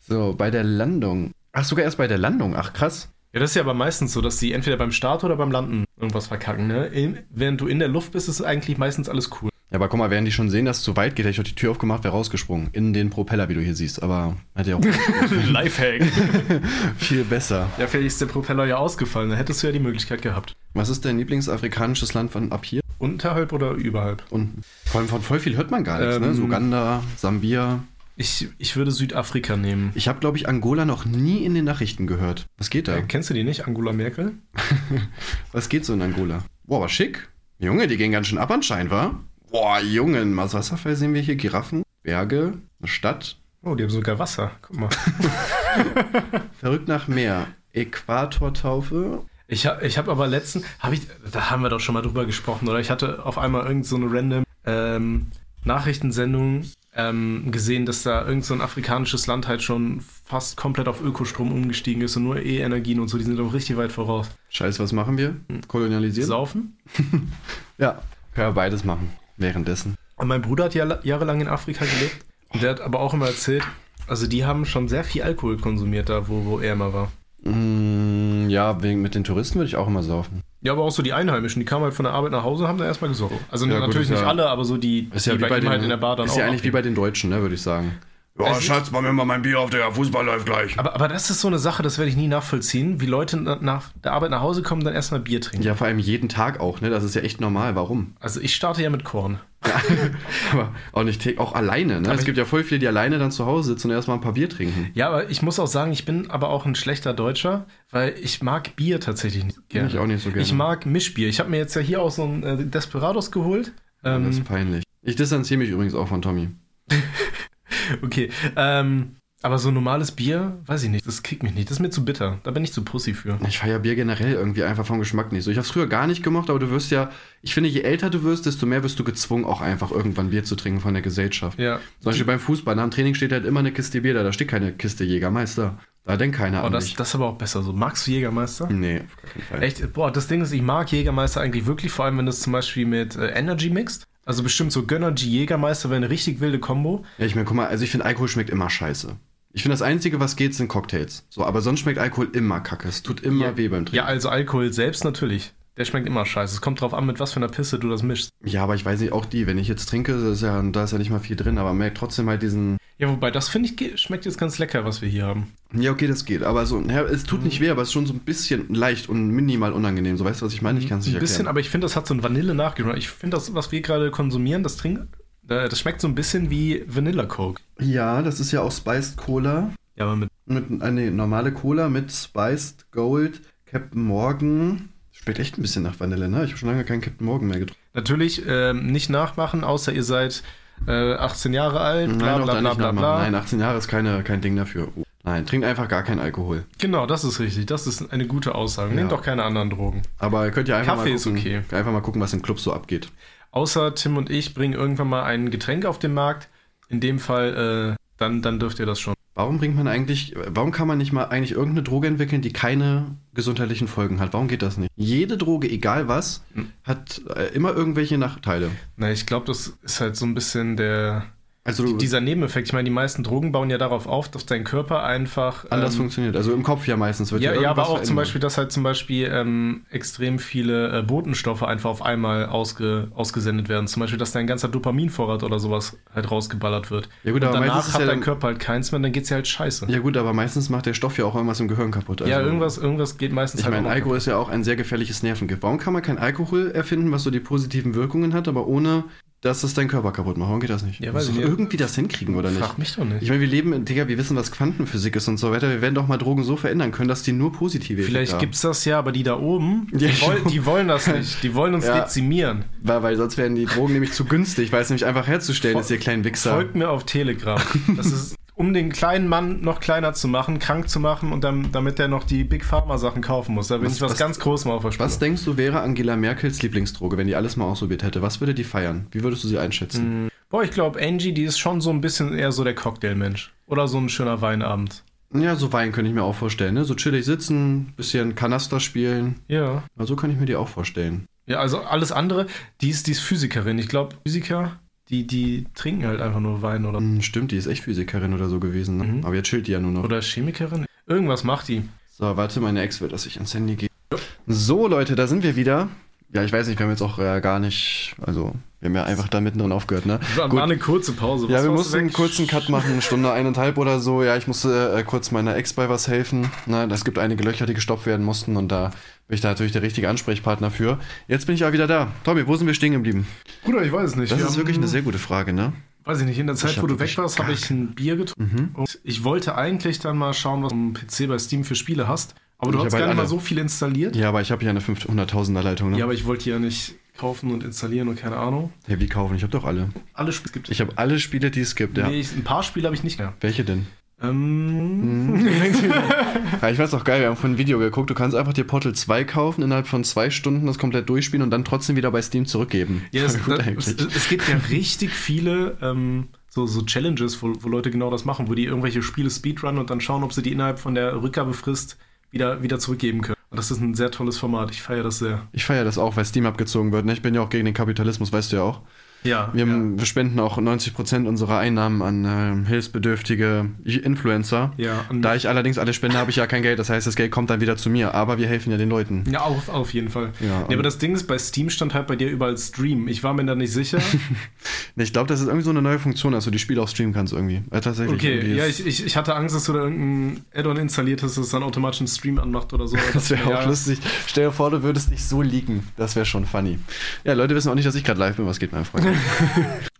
So, bei der Landung. Ach, sogar erst bei der Landung. Ach, krass. Ja, das ist ja aber meistens so, dass die entweder beim Start oder beim Landen irgendwas verkacken. Ne? In, während du in der Luft bist, ist eigentlich meistens alles cool. Ja, aber guck mal, während die schon sehen, dass es zu weit geht, hätte ich auch die Tür aufgemacht, wäre rausgesprungen. In den Propeller, wie du hier siehst. Aber hätte ja auch Lifehack. viel besser. Ja, vielleicht ist der Propeller ja ausgefallen. Dann hättest du ja die Möglichkeit gehabt. Was ist dein Lieblingsafrikanisches Land von ab hier? Unterhalb oder überhalb? Und vor allem von voll viel hört man gar nichts, ne? Ähm, So Uganda, Sambia. Ich, ich würde Südafrika nehmen. Ich habe, glaube ich, Angola noch nie in den Nachrichten gehört. Was geht da? Äh, kennst du die nicht, Angela Merkel? Was geht so in Angola? Boah, aber schick. Junge, die gehen ganz schön ab anscheinend, wa? Boah, Jungen, was Wasserfall sehen wir hier? Giraffen, Berge, eine Stadt. Oh, die haben sogar Wasser. Guck mal. Verrückt nach Meer. Äquatortaufe. Ich, ha- ich habe aber letzten, hab ich, da haben wir doch schon mal drüber gesprochen, oder? Ich hatte auf einmal irgend so eine random ähm, Nachrichtensendung ähm, gesehen, dass da irgend so ein afrikanisches Land halt schon fast komplett auf Ökostrom umgestiegen ist und nur E-Energien und so, die sind doch richtig weit voraus. Scheiße, was machen wir? Kolonialisieren? Saufen? Ja, können wir beides machen. Währenddessen. Und mein Bruder hat ja jahrelang in Afrika gelebt und der hat aber auch immer erzählt, also die haben schon sehr viel Alkohol konsumiert da, wo, wo er immer war. Mm, ja, wegen, mit den Touristen würde ich auch immer saufen. Ja, aber auch so die Einheimischen, die kamen halt von der Arbeit nach Hause und haben da erstmal gesorgt. Also Ja, gut, natürlich ist nicht ja- alle, aber so die, Ist ja die wie bei ihm halt in der Bar dann ist auch ja eigentlich wie abgeben. bei den Deutschen, ne, würde ich sagen. Ja, Also- Schatz, mach mir mal mein Bier auf, der Fußball läuft gleich. Aber, aber das ist so eine Sache, das werde ich nie nachvollziehen, wie Leute na- nach der Arbeit nach Hause kommen, dann erstmal Bier trinken. Ja, vor allem jeden Tag auch, ne? Das ist ja echt normal. Warum? Also ich starte ja mit Korn. Aber auch nicht auch alleine, ne? Aber es gibt ja voll viele, die alleine dann zu Hause sitzen und erstmal ein paar Bier trinken. Ja, aber ich muss auch sagen, ich bin aber auch ein schlechter Deutscher, weil ich mag Bier tatsächlich nicht gerne. Ich auch nicht so gerne. Ich mag Mischbier. Ich habe mir jetzt ja hier auch so ein äh, Desperados geholt. Ähm, das ist peinlich. Ich distanziere mich übrigens auch von Tommy. okay. Ähm, aber so normales Bier, weiß ich nicht, das kickt mich nicht. Das ist mir zu bitter. Da bin ich zu Pussy für. Ich feiere Bier generell irgendwie einfach vom Geschmack nicht so. Ich habe es früher gar nicht gemocht, aber du wirst ja, ich finde, je älter du wirst, desto mehr wirst du gezwungen, auch einfach irgendwann Bier zu trinken von der Gesellschaft. Ja. Zum Beispiel beim Fußball, nach dem Training steht halt immer eine Kiste Bier da, da steht keine Kiste Jägermeister. Da denkt keiner Oh, an das, dich. das ist aber auch besser so. Magst du Jägermeister? Nee, auf keinen Fall. Echt? Boah, das Ding ist, ich mag Jägermeister eigentlich wirklich, vor allem wenn das zum Beispiel mit äh, Energy mixt. Also bestimmt so Gönnergy Jägermeister wäre eine richtig wilde Kombo. Ja, ich meine, guck mal, also ich finde Alkohol schmeckt immer scheiße. Ich finde, das Einzige, was geht, sind Cocktails. So, aber sonst schmeckt Alkohol immer kacke. Es tut immer Ja. weh beim Trinken. Ja, also Alkohol selbst natürlich. Der schmeckt immer scheiße. Es kommt drauf an, mit was für einer Pisse du das mischst. Ja, aber ich weiß nicht, auch die, wenn ich jetzt trinke, ist ja, da ist ja nicht mal viel drin, aber man merkt trotzdem halt diesen. Ja, wobei, das finde ich schmeckt jetzt ganz lecker, was wir hier haben. Ja, okay, das geht. Aber so, ja, es tut Mhm. nicht weh, aber es ist schon so ein bisschen leicht und minimal unangenehm. So, weißt du, was ich meine? Ich kann es nicht Ein bisschen, erklären. aber ich finde, das hat so ein Vanille-Nachgeschmack. Ich finde, das, was wir gerade konsumieren, das trinken, äh, das schmeckt so ein bisschen wie Vanilla Coke. Ja, das ist ja auch Spiced Cola. Ja, aber mit. Mit eine normale Cola mit Spiced Gold, Captain Morgan. Schmeckt echt ein bisschen nach Vanille, ne? Ich habe schon lange keinen Captain Morgan mehr getrunken. Natürlich ähm, nicht nachmachen, außer ihr seid äh, 18 Jahre alt, bla Nein, bla bla bla bla. Nein, 18 Jahre ist keine, kein Ding dafür. Oh. Nein, trinkt einfach gar keinen Alkohol. Genau, das ist richtig. Das ist eine gute Aussage. Nehmt Ja. doch keine anderen Drogen. Aber ihr könnt ja einfach Kaffee mal ist gucken, okay. einfach mal gucken, was im Club so abgeht. Außer Tim und ich bringen irgendwann mal ein Getränk auf den Markt. In dem Fall, äh, dann, dann dürft ihr das schon. Warum bringt man eigentlich, warum kann man nicht mal eigentlich irgendeine Droge entwickeln, die keine gesundheitlichen Folgen hat? Warum geht das nicht? Jede Droge, egal was, Hm. hat äh, immer irgendwelche Nachteile. Na, ich glaube, das ist halt so ein bisschen der. Also du, Dieser Nebeneffekt. Ich meine, die meisten Drogen bauen ja darauf auf, dass dein Körper einfach. anders ähm, funktioniert. Also im Kopf ja meistens wird Ja, ja, aber irgendwas auch zum verändert. Beispiel, dass halt zum Beispiel ähm, extrem viele äh, Botenstoffe einfach auf einmal ausge, ausgesendet werden. Zum Beispiel, dass dein ganzer Dopaminvorrat oder sowas halt rausgeballert wird. Ja gut, und aber meistens danach hat ja dein Körper halt keins mehr und dann geht's ja halt scheiße. Ja gut, aber meistens macht der Stoff ja auch irgendwas im Gehirn kaputt. Also, ja, irgendwas, irgendwas geht meistens Ich halt meine, Alkohol ist ja auch ein sehr gefährliches Nervengift. Warum kann man kein Alkohol erfinden, was so die positiven Wirkungen hat, aber ohne, dass es deinen Körper kaputt macht? Warum geht das nicht? Ja, doch nicht. irgendwie das hinkriegen, oder nicht? Frag mich doch nicht. Ich meine, wir leben, Digga, wir wissen, was Quantenphysik ist und so weiter. Wir werden doch mal Drogen so verändern können, dass die nur positive Vielleicht haben. gibt's das ja, aber die da oben, Ja, die, wollen, die wollen das nicht. Die wollen uns Ja. dezimieren. Weil, weil sonst wären die Drogen nämlich zu günstig, weil es nämlich einfach herzustellen Fol- ist, ihr kleinen Wichser. Folgt mir auf Telegram. Das ist, um den kleinen Mann noch kleiner zu machen, krank zu machen und dann, damit er noch die Big Pharma Sachen kaufen muss. Da bin Was- ich was, was- ganz Großes mal auf der Spur. Was denkst du, wäre Angela Merkels Lieblingsdroge, wenn die alles mal ausprobiert hätte? Was würde die feiern? Wie würdest du sie einschätzen? Boah, ich glaube, Angie, die ist schon so ein bisschen eher so der Cocktailmensch. Oder so ein schöner Weinabend. Ja, so Wein könnte ich mir auch vorstellen, ne? So chillig sitzen, bisschen Kanaster spielen. Ja. Also kann ich mir die auch vorstellen. Ja, also alles andere, die ist, die ist Physikerin. Ich glaube, Physiker, die, die trinken halt einfach nur Wein oder, Hm, stimmt, die ist echt Physikerin oder so gewesen, ne? Mhm. Aber jetzt chillt die ja nur noch. oder Chemikerin. Irgendwas macht die. So, warte, meine Ex will, dass ich ans Handy gehe. So, Leute, da sind wir wieder. Ja, ich weiß nicht, wir haben jetzt auch äh, gar nicht, also, wir haben ja einfach da mittendrin aufgehört, ne? War, Gut. war eine kurze Pause. Ja, Was wir warst mussten du einen kurzen Cut machen, eine Stunde, eineinhalb oder so. Ja, ich musste äh, kurz meiner Ex bei was helfen. Na, es gibt einige Löcher, die gestopft werden mussten und da bin ich da natürlich der richtige Ansprechpartner für. Jetzt bin ich ja wieder da. Tommy, wo sind wir stehen geblieben? Bruder, ich weiß es nicht. Das Wir ist haben- wirklich eine sehr gute Frage, ne? Weiß ich nicht, in der Zeit, wo du weg warst, habe ich ein Bier getrunken. Und ich wollte eigentlich dann mal schauen, was du am PC bei Steam für Spiele hast. Aber du Ich hast hab gar halt nicht mal so viel installiert. Ja. Ja, aber ich habe ja eine 500.000er Leitung, ne? aber ich wollte ja nicht kaufen und installieren und keine Ahnung. Hey, wie kaufen? Ich habe doch alle. Alle Spiele gibt es. Ich habe alle Spiele, die es gibt, ja. Nee, ich, ein paar Spiele habe ich nicht mehr. Welche denn? Ähm, Ja, ich weiß auch geil, wir haben vorhin ein Video geguckt. Du kannst einfach dir Portal 2 kaufen, innerhalb von zwei Stunden das komplett durchspielen und dann trotzdem wieder bei Steam zurückgeben. ja, es, Voll gut das, eigentlich. es, es gibt ja richtig viele ähm, so, so Challenges, wo, wo Leute genau das machen, wo die irgendwelche Spiele speedrunnen und dann schauen, ob sie die innerhalb von der Rückgabefrist wieder, wieder zurückgeben können. Und das ist ein sehr tolles Format. Ich feiere das sehr. Ich feiere das auch, weil Steam abgezogen wird. Ne? Ich bin ja auch gegen den Kapitalismus, weißt du ja auch. Ja, Wir, ja. wir spenden auch 90% unserer Einnahmen an ähm, hilfsbedürftige Influencer. Ja, da ich allerdings alle spende, habe ich ja kein Geld. Das heißt, das Geld kommt dann wieder zu mir. Aber wir helfen ja den Leuten. Ja, auf, auf jeden Fall. Ja, und- aber das Ding ist, bei Steam stand halt bei dir überall Stream. Ich war mir da nicht sicher. Ich glaube, das ist irgendwie so eine neue Funktion, dass du die Spiele auch streamen kannst irgendwie. Äh, tatsächlich. Okay, ja, ich, ich, ich hatte Angst, dass du da irgendein Add-on installiert hast, das dann automatisch einen Stream anmacht oder so. Das wäre auch lustig. Stell dir vor, du würdest nicht so leaken. Das wäre schon funny. Ja, Leute wissen auch nicht, dass ich gerade live bin. Was geht, mein Freund?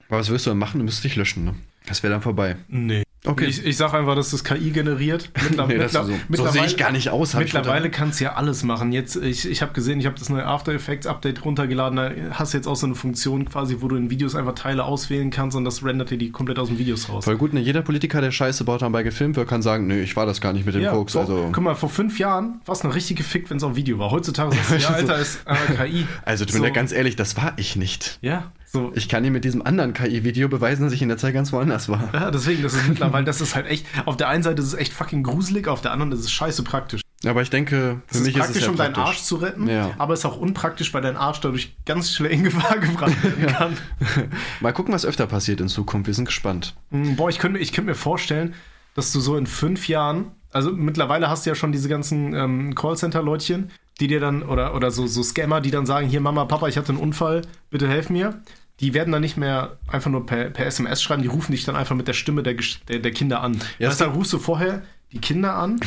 Aber was wirst du dann machen? Du müsstest dich löschen, ne? Das wäre dann vorbei. Nee. Okay. Ich, ich sag einfach, dass das KI generiert. Mittler, Nee, das mittler- so, so mittlerweile- sehe ich gar nicht aus. Mittlerweile kannst du ja alles machen. Jetzt, ich, ich habe gesehen, ich habe das neue After Effects Update runtergeladen. Da hast du jetzt auch so eine Funktion quasi, wo du in Videos einfach Teile auswählen kannst und das rendert dir die komplett aus den Videos raus. Voll gut, ne? Jeder Politiker, der Scheiße baut, dabei gefilmt wird, kann sagen, nö, ich war das gar nicht mit dem Koks. vor, Also, guck mal, vor fünf Jahren war es noch richtig gefickt, wenn es auf Video war. Heutzutage sagst du, ja. Alter, ist äh, KI. also mir So. leid, ganz ehrlich, das war ich nicht. Ja, so. Ich kann dir mit diesem anderen KI-Video beweisen, dass ich in der Zeit ganz woanders war. Ja, deswegen, das ist mittlerweile, das ist halt echt, auf der einen Seite ist es echt fucking gruselig, auf der anderen ist es scheiße praktisch. Aber ich denke, für Es mich ist ist praktisch, es ja um deinen. Arsch zu retten, Ja. aber es ist auch unpraktisch, weil dein Arsch dadurch ganz schnell in Gefahr gebracht werden kann. Mal gucken, was öfter passiert in Zukunft. Wir sind gespannt. Mm, Boah, ich könnte mir, ich könnte mir vorstellen, dass du so in fünf Jahren, also mittlerweile hast du ja schon diese ganzen ähm, Callcenter-Leutchen, die dir dann, oder, oder so, so Scammer, die dann sagen, hier Mama, Papa, ich hatte einen Unfall, bitte helf mir. Die werden dann nicht mehr einfach nur per, per SMS schreiben, die rufen dich dann einfach mit der Stimme der, der, der Kinder an. Ja, Ja, es dann rufst du vorher die Kinder an,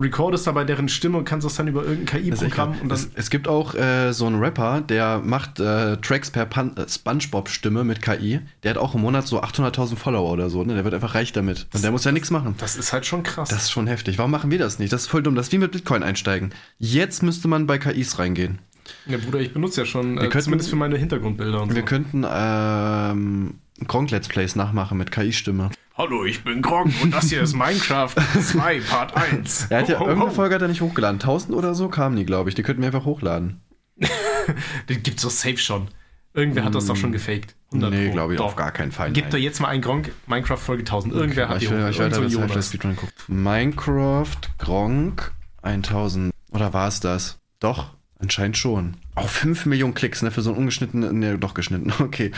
recordest dabei deren Stimme und kannst das dann über irgendein Das KI-Programm und dann. es, es gibt auch äh, so einen Rapper, der macht äh, Tracks per Pan äh, Spongebob-Stimme mit KI. Der hat auch im Monat so 800.000 Follower oder so. Ne? Der wird einfach reich damit. Und der muss ja nichts machen. Das ist halt schon krass. Das ist schon heftig. Warum machen wir das nicht? Das ist voll dumm. Das ist wie mit Bitcoin einsteigen. Jetzt müsste man bei KIs reingehen. ja, Bruder, ich benutze ja schon, äh, könnten- zumindest für meine Hintergrundbilder und Wir so. könnten ähm, Gronk-Let's Plays nachmachen mit KI-Stimme. Hallo, ich bin Gronk und das hier ist Minecraft 2 Part 1. Er hat ja Ho, ho, irgendeine. Folge hat er nicht hochgeladen. 1000 oder so kamen die, glaube ich. Die könnten wir einfach hochladen. Den gibt's doch safe schon. Irgendwer hat das doch schon gefaked. 100 Nee, glaube ich Doch. auf gar keinen Fall. Gib da jetzt mal einen Gronk Minecraft Folge 1000. Irgendwer hat die ich will, hoch- ich will irgend so das Jonas. Speedrun gucken. Minecraft Gronk 1000. Oder war es das? Doch, anscheinend schon. Auch 5 Millionen Klicks, ne? Für so einen ungeschnittenen. Ne, doch geschnitten. Okay.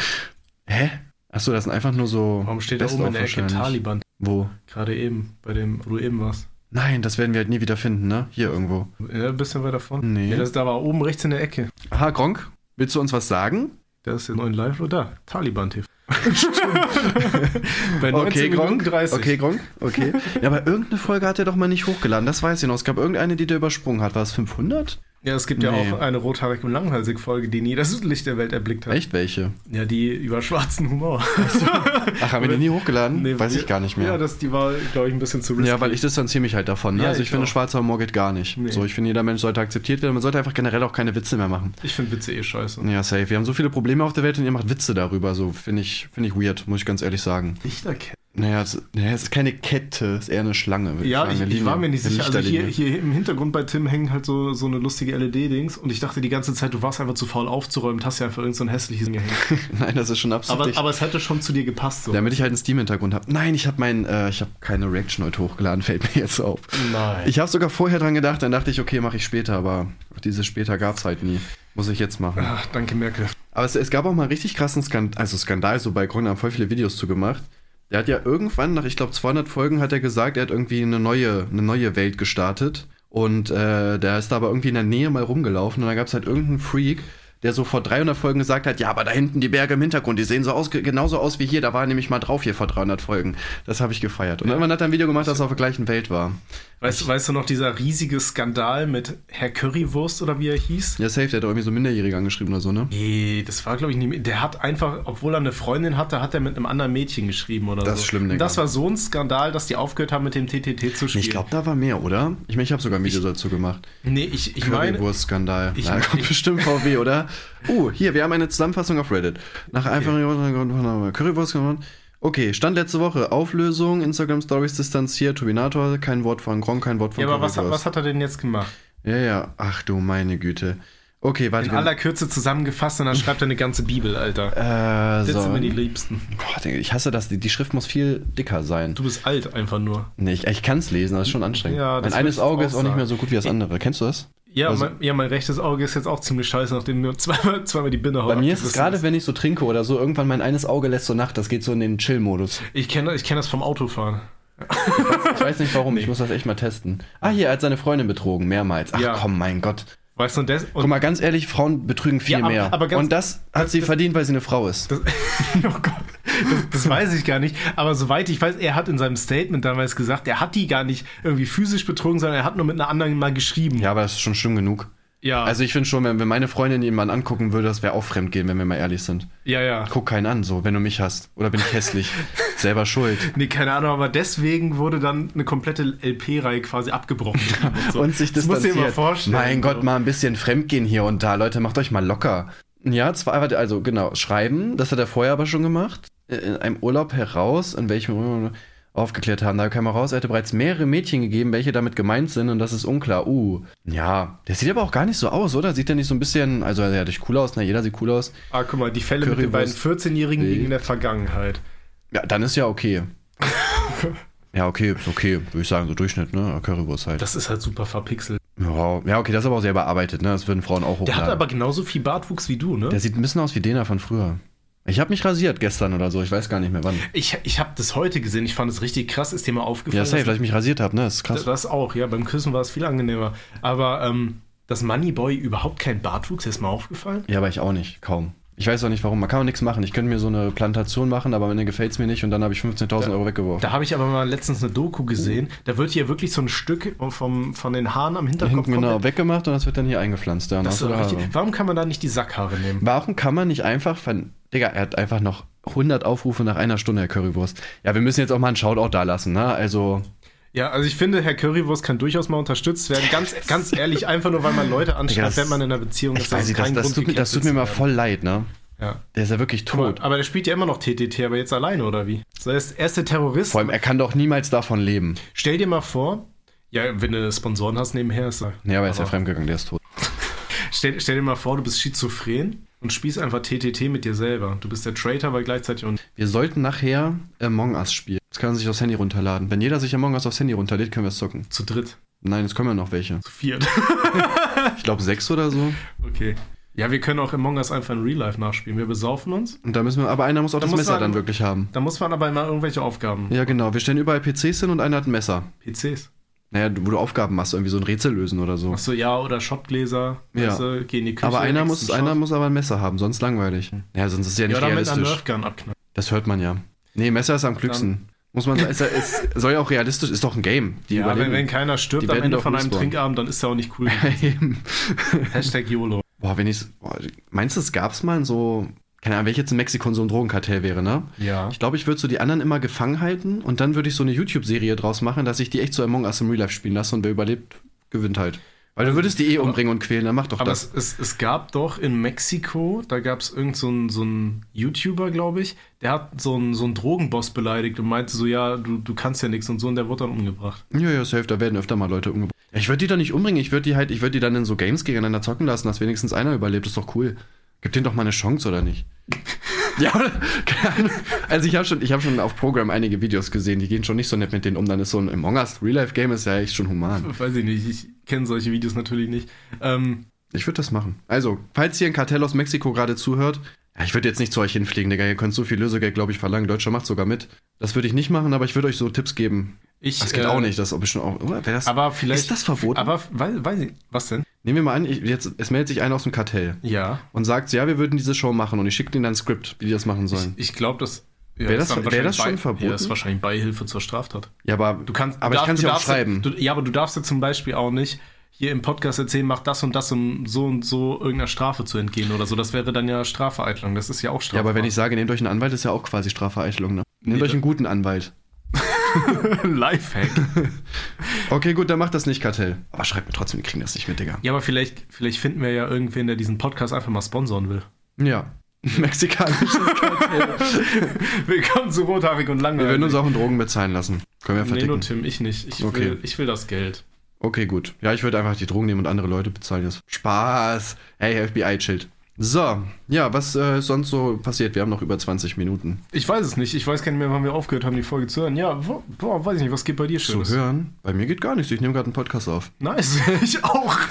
Hä? Achso, das sind einfach nur so. Warum steht da Best oben in der Ecke. Taliban? Wo? Gerade eben, bei dem, wo du eben warst. Nein, das werden wir halt nie wieder finden, ne? Hier irgendwo. Ja, ein bisschen weiter vorne. Nee. Ja, das da war oben rechts in der Ecke. Aha, Gronk, willst du uns was sagen? Da ist der neue Live oder da. Taliban TV. bei 19 Okay, Gronk. 30. Okay, Gronk. Okay. ja, aber irgendeine Folge hat er doch mal nicht hochgeladen. Das weiß ich noch. Es gab irgendeine, die der übersprungen hat. War es 500? Ja, es gibt Nee. ja auch eine rothaarig und langhalsig Folge, die nie das Licht der Welt erblickt hat. Echt welche? Ja, die über schwarzen Humor. Ach, haben wir die nie hochgeladen? Nee, weiß ich gar nicht mehr. Ja, das, die war, glaube ich, ein bisschen zu risky. Ja, weil ich distanziere mich halt davon. Ne? Ja, also ich, ich finde, auch. schwarzer Humor geht gar nicht. Nee. So, ich finde, jeder Mensch sollte akzeptiert werden. Man sollte einfach generell auch keine Witze mehr machen. ich finde Witze eh scheiße. Ja, safe. Wir haben so viele Probleme auf der Welt und ihr macht Witze darüber. So, finde ich, finde ich weird, muss ich ganz ehrlich sagen. Lichterkette. Naja, es, naja, es ist keine Kette, es ist eher eine Schlange. Ja, ich, ich war mir nicht sicher. Also hier, hier im Hintergrund bei Tim hängen halt so, so eine lustige LED-Dings und ich dachte die ganze Zeit, du warst einfach zu faul aufzuräumen hast ja einfach irgend so ein hässliches Ding gehängt. Nein, das ist schon absolut. Aber, aber es hätte schon zu dir gepasst. So. damit ich halt einen Steam-Hintergrund habe. Nein, ich habe mein, äh, ich habe keine Reaction heute hochgeladen, fällt mir jetzt auf. Nein. Ich habe sogar vorher dran gedacht, dann dachte ich, okay, mache ich später, aber diese später gab es halt nie. Muss ich jetzt machen. Ach, danke, Merkel. Aber es, es gab auch mal einen richtig krassen Skandal, also Skandal, so bei Grund haben voll viele Videos zugemacht. Der hat ja irgendwann, nach ich glaube 200 Folgen, hat er gesagt, er hat irgendwie eine neue, eine neue Welt gestartet. Und äh, der ist da aber irgendwie in der Nähe mal rumgelaufen und da gab es halt irgendeinen Freak, der so vor 300 Folgen gesagt hat, ja, aber da hinten die Berge im Hintergrund, die sehen so aus, genauso aus wie hier, da war er nämlich mal drauf hier vor 300 Folgen. Das habe ich gefeiert. Und irgendwann hat er ein Video gemacht, das auf der gleichen Welt war. Weißt, weißt du noch, dieser riesige Skandal mit Herr Currywurst oder wie er hieß? Ja, safe, der hat irgendwie so Minderjährige angeschrieben oder so, ne? Nee, das war, glaube ich, nicht. Der hat einfach, obwohl er eine Freundin hatte, hat er mit einem anderen Mädchen geschrieben oder Das so. ist schlimm, Digga. Und das war so ein Skandal, dass die aufgehört haben, mit dem TTT zu spielen. ich glaube, da war mehr, oder? Ich meine, ich habe sogar ein Video dazu gemacht. Nee, ich, ich meine. Currywurst-Skandal. Ich mein- kommt bestimmt VW, oder? Uh, hier, wir haben eine Zusammenfassung auf Reddit. Nach einfachen Currywurst gemacht. Okay, Stand letzte Woche. Auflösung, Instagram Stories distanziert, Turbinator, kein Wort von Gronk, kein Wort von Ja, aber was, was hat er denn jetzt gemacht? Ja, ja. Ach du meine Güte. Okay, warte. In aller Kürze zusammengefasst und dann schreibt er eine ganze Bibel, Alter. äh, Das so. sind mir die Liebsten. Boah, ich hasse das. Die, die Schrift muss viel dicker sein. Du bist alt einfach nur. Nee, ich, ich kann es lesen, das ist schon anstrengend. Ja, das mein eines Auge ist auch nicht mehr so gut wie das andere. Kennst du das? Ja, Also- mein, ja, mein rechtes Auge ist jetzt auch ziemlich scheiße, nachdem nur zweimal, zweimal die Bindehaut Bei mir ist es gerade, wenn ich so trinke oder so, irgendwann mein eines Auge lässt so nach. Das geht so in den Chill-Modus. Ich kenne ich kenn das vom Autofahren. Ich weiß nicht warum, ich muss das echt mal testen. Ah, hier, er hat seine Freundin betrogen, mehrmals. Ach Ja. komm, mein Gott. Weißt du, und Guck mal, ganz ehrlich, Frauen betrügen viel Ja, aber- mehr. aber ganz- Und das hat sie das- verdient, weil sie eine Frau ist. Das, oh Gott, das, das weiß ich gar nicht. Aber soweit ich weiß, er hat in seinem Statement damals gesagt, er hat die gar nicht irgendwie physisch betrogen, sondern er hat nur mit einer anderen mal geschrieben. Ja, aber das ist schon schlimm genug. ja, Also ich finde schon, wenn, wenn meine Freundin jemanden angucken würde, das wäre auch Fremdgehen, wenn wir mal ehrlich sind. ja, ja. Guck keinen an, so, wenn du mich hast. Oder bin ich hässlich? Selber schuld. Nee, keine Ahnung, aber deswegen wurde dann eine komplette LP-Reihe quasi abgebrochen. So. Und sich das musst du dir distanziert. mal vorstellen. Mein. Gott, mal ein bisschen Fremdgehen hier und da. Leute, macht euch mal locker. Ja, zwar, also genau, schreiben, das hat er vorher aber schon gemacht. In einem Urlaub heraus, in welchem aufgeklärt haben. Da kam heraus, er hätte bereits mehrere Mädchen gegeben, welche damit gemeint sind und das ist unklar. Uh, ja, der sieht aber auch gar nicht so aus, oder? Sieht der nicht so ein bisschen, also er sieht cool aus, na, jeder sieht cool aus. Ah, guck mal, die Fälle mit den beiden Currywurst. 14-Jährigen liegen in der Vergangenheit. Ja, dann ist ja okay. ja, okay, ist okay, würde ich sagen, so Durchschnitt, ne? Currywurst halt. Das ist halt super verpixelt. Ja, ja, okay, das ist aber auch sehr bearbeitet, ne? Das würden Frauen auch Der hochladen. hat aber genauso viel Bartwuchs wie du, ne? Der sieht ein bisschen aus wie Dena von früher. Ich habe mich rasiert gestern oder so, ich weiß gar nicht mehr wann. Ich, ich habe das heute gesehen, ich fand es richtig krass, ist dir mal aufgefallen? Ja, safe, dass- dass ich mich rasiert habe, ne? Das ist krass. Das auch, ja. Beim Küssen war es viel angenehmer. Aber ähm, dass Moneyboy überhaupt keinen Bartwuchs, ist mir aufgefallen? Ja, aber ich auch nicht, kaum. Ich weiß auch nicht warum. Man kann auch nichts machen. Ich könnte mir so eine Plantation machen, aber am Ende gefällt es mir nicht und dann habe ich 15.000 Euro weggeworfen. Da habe ich aber mal letztens eine Doku gesehen. Da wird hier wirklich so ein Stück vom, von den Haaren am Hinterkopf Hinten genau weggemacht und das wird dann hier eingepflanzt. Und Das ist richtig, Haare. warum kann man da nicht die Sackhaare nehmen? Warum kann man nicht einfach. Digga, er hat einfach noch 100 Aufrufe nach einer Stunde, Herr Currywurst. Ja, wir müssen jetzt auch mal einen Shoutout da lassen, ne? Also, Ja, also ich finde, Herr Currywurst kann durchaus mal unterstützt werden. Ganz, ganz ehrlich, einfach nur, weil man Leute anschreibt, das- wenn man in einer Beziehung ist. nicht, das, das, tut, mir- das tut mir mal voll leid, ne? Ja. Der ist ja wirklich tot. Aber, aber der spielt ja immer noch TTT, aber jetzt alleine, oder wie? So, er ist er ist der Terrorist. Vor allem, er kann doch niemals davon leben. Stell dir mal vor, ja, wenn du Sponsoren hast nebenher, ist er. Nee, aber er ist ja fremdgegangen, der ist tot. Stell, stell dir mal vor, du bist schizophren und spielst einfach TTT mit dir selber. Du bist der Traitor, aber gleichzeitig und Wir sollten nachher Among Us spielen. Das kann man sich aufs Handy runterladen. Wenn jeder sich Among Us aufs Handy runterlädt, können wir es zocken. zu dritt, Nein, jetzt kommen ja noch welche. zu viert. Ich glaube sechs oder so. okay. Ja, wir können auch Among Us einfach in Real Life nachspielen. Wir besaufen uns. Und da müssen wir, aber einer muss auch Da das muss Messer man- dann wirklich haben. Da muss man aber immer irgendwelche Aufgaben. Ja, genau. Wir stellen überall PCs hin und einer hat ein Messer. PCs. Naja, wo du Aufgaben machst, irgendwie so ein Rätsel lösen oder so. Achso, ja, oder Shotgläser. Ja. Weißt du, geh in die Küche. aber einer muss, einer muss aber ein Messer haben, sonst langweilig. Ja, sonst ist es ja nicht Ja, oder mit einer realistisch. Nerfgun abknallen. Das hört man ja. Nee, Messer ist am klügsten. Muss man sagen, ist, soll ja auch realistisch, ist doch ein Game. Die Ja, wenn, wenn keiner stirbt am Ende von einem respawnen. Trinkabend, dann ist er auch nicht cool. Hashtag YOLO. Boah, wenn ich Meinst du, es gab's mal so. Keine Ahnung, wenn ich jetzt in Mexiko so ein Drogenkartell wäre, ne? Ja. Ich glaube, ich würde so die anderen immer gefangen halten und dann würde ich so eine YouTube-Serie draus machen, dass ich die echt so Among Us im Real Life spielen lasse und wer überlebt, gewinnt halt. Weil du würdest die eh umbringen und quälen, dann mach doch Aber das. es, es, es gab doch in Mexiko, da gab es irgend so einen so YouTuber, glaube ich, der hat so einen, so einen Drogenboss beleidigt und meinte so, ja, du, du kannst ja nichts und so und der wurde dann umgebracht. Ja, ja, safe, da werden öfter mal Leute umgebracht. Ich würde die doch nicht umbringen, ich würde die halt, ich würde die dann in so Games gegeneinander zocken lassen, dass wenigstens einer überlebt, ist doch cool. Gib denen doch mal eine Chance, oder nicht? ja. Also ich habe schon, ich hab schon auf Programm einige Videos gesehen, die gehen schon nicht so nett mit denen um. Dann ist so ein Among Us Real-Life-Game ist ja echt schon human. Weiß ich nicht, ich kenne solche Videos natürlich nicht. Ähm, Ich würde das machen. Also, falls hier ein Kartell aus Mexiko gerade zuhört, ja, ich würde jetzt nicht zu euch hinfliegen, Digga. Ihr könnt so viel Lösegeld, glaube ich, verlangen. Deutscher macht sogar mit. Das würde ich nicht machen, aber ich würde euch so Tipps geben. ich, Das geht äh, auch nicht. Das ob ich schon auch. Oder? Das, Aber vielleicht. Ist das verboten? Aber weiß, weiß ich. Was denn? Nehmen wir mal an, ich, jetzt, es meldet sich einer aus dem Kartell Ja. und sagt, ja, wir würden diese Show machen und ich schicke denen dann ein Skript, wie die das machen Ich, sollen. ich glaube, das. Ja, Wär ist das- dann wär das schon bei- verboten? Ja, ist wahrscheinlich Beihilfe zur Straftat. ja, aber, Du kannst, aber du ich kann sie du auch schreiben. Ja, du, ja, aber du darfst ja zum Beispiel auch nicht hier im Podcast erzählen, mach das und das, um so und so irgendeiner Strafe zu entgehen oder so. Das wäre dann ja Strafvereitlung. Das ist ja auch ja, strafbar. aber wenn ich sage, nehmt euch einen Anwalt, ist ja auch quasi Strafvereitelung. Ne? Nehmt Nee, euch einen guten Anwalt. Lifehack. Okay, gut, dann macht das nicht Kartell. Aber schreibt mir trotzdem, wir kriegen das nicht mit, Digga. ja, aber vielleicht, vielleicht finden wir ja irgendwen, der diesen Podcast einfach mal sponsoren will. Ja. Mexikanisches Kartell. Willkommen zu Rothaarig und Langweilig. Wir würden uns auch in Drogen bezahlen lassen. Können wir Nee, nur verdicken. Tim, ich nicht. Ich, Okay. will, ich will das Geld. Okay, gut. Ja, ich würde einfach die Drogen nehmen und andere Leute bezahlen. Das Spaß. Hey, FBI, chillt. So, ja, was äh, ist sonst so passiert? Wir haben noch über 20 Minuten. Ich weiß es nicht. Ich weiß gar nicht mehr, wann wir aufgehört haben, die Folge zu hören. Ja, boah, weiß ich nicht, was geht bei dir Zu Schönes? hören? Bei mir geht gar nichts. Ich nehme gerade einen Podcast auf. Nice, ich auch.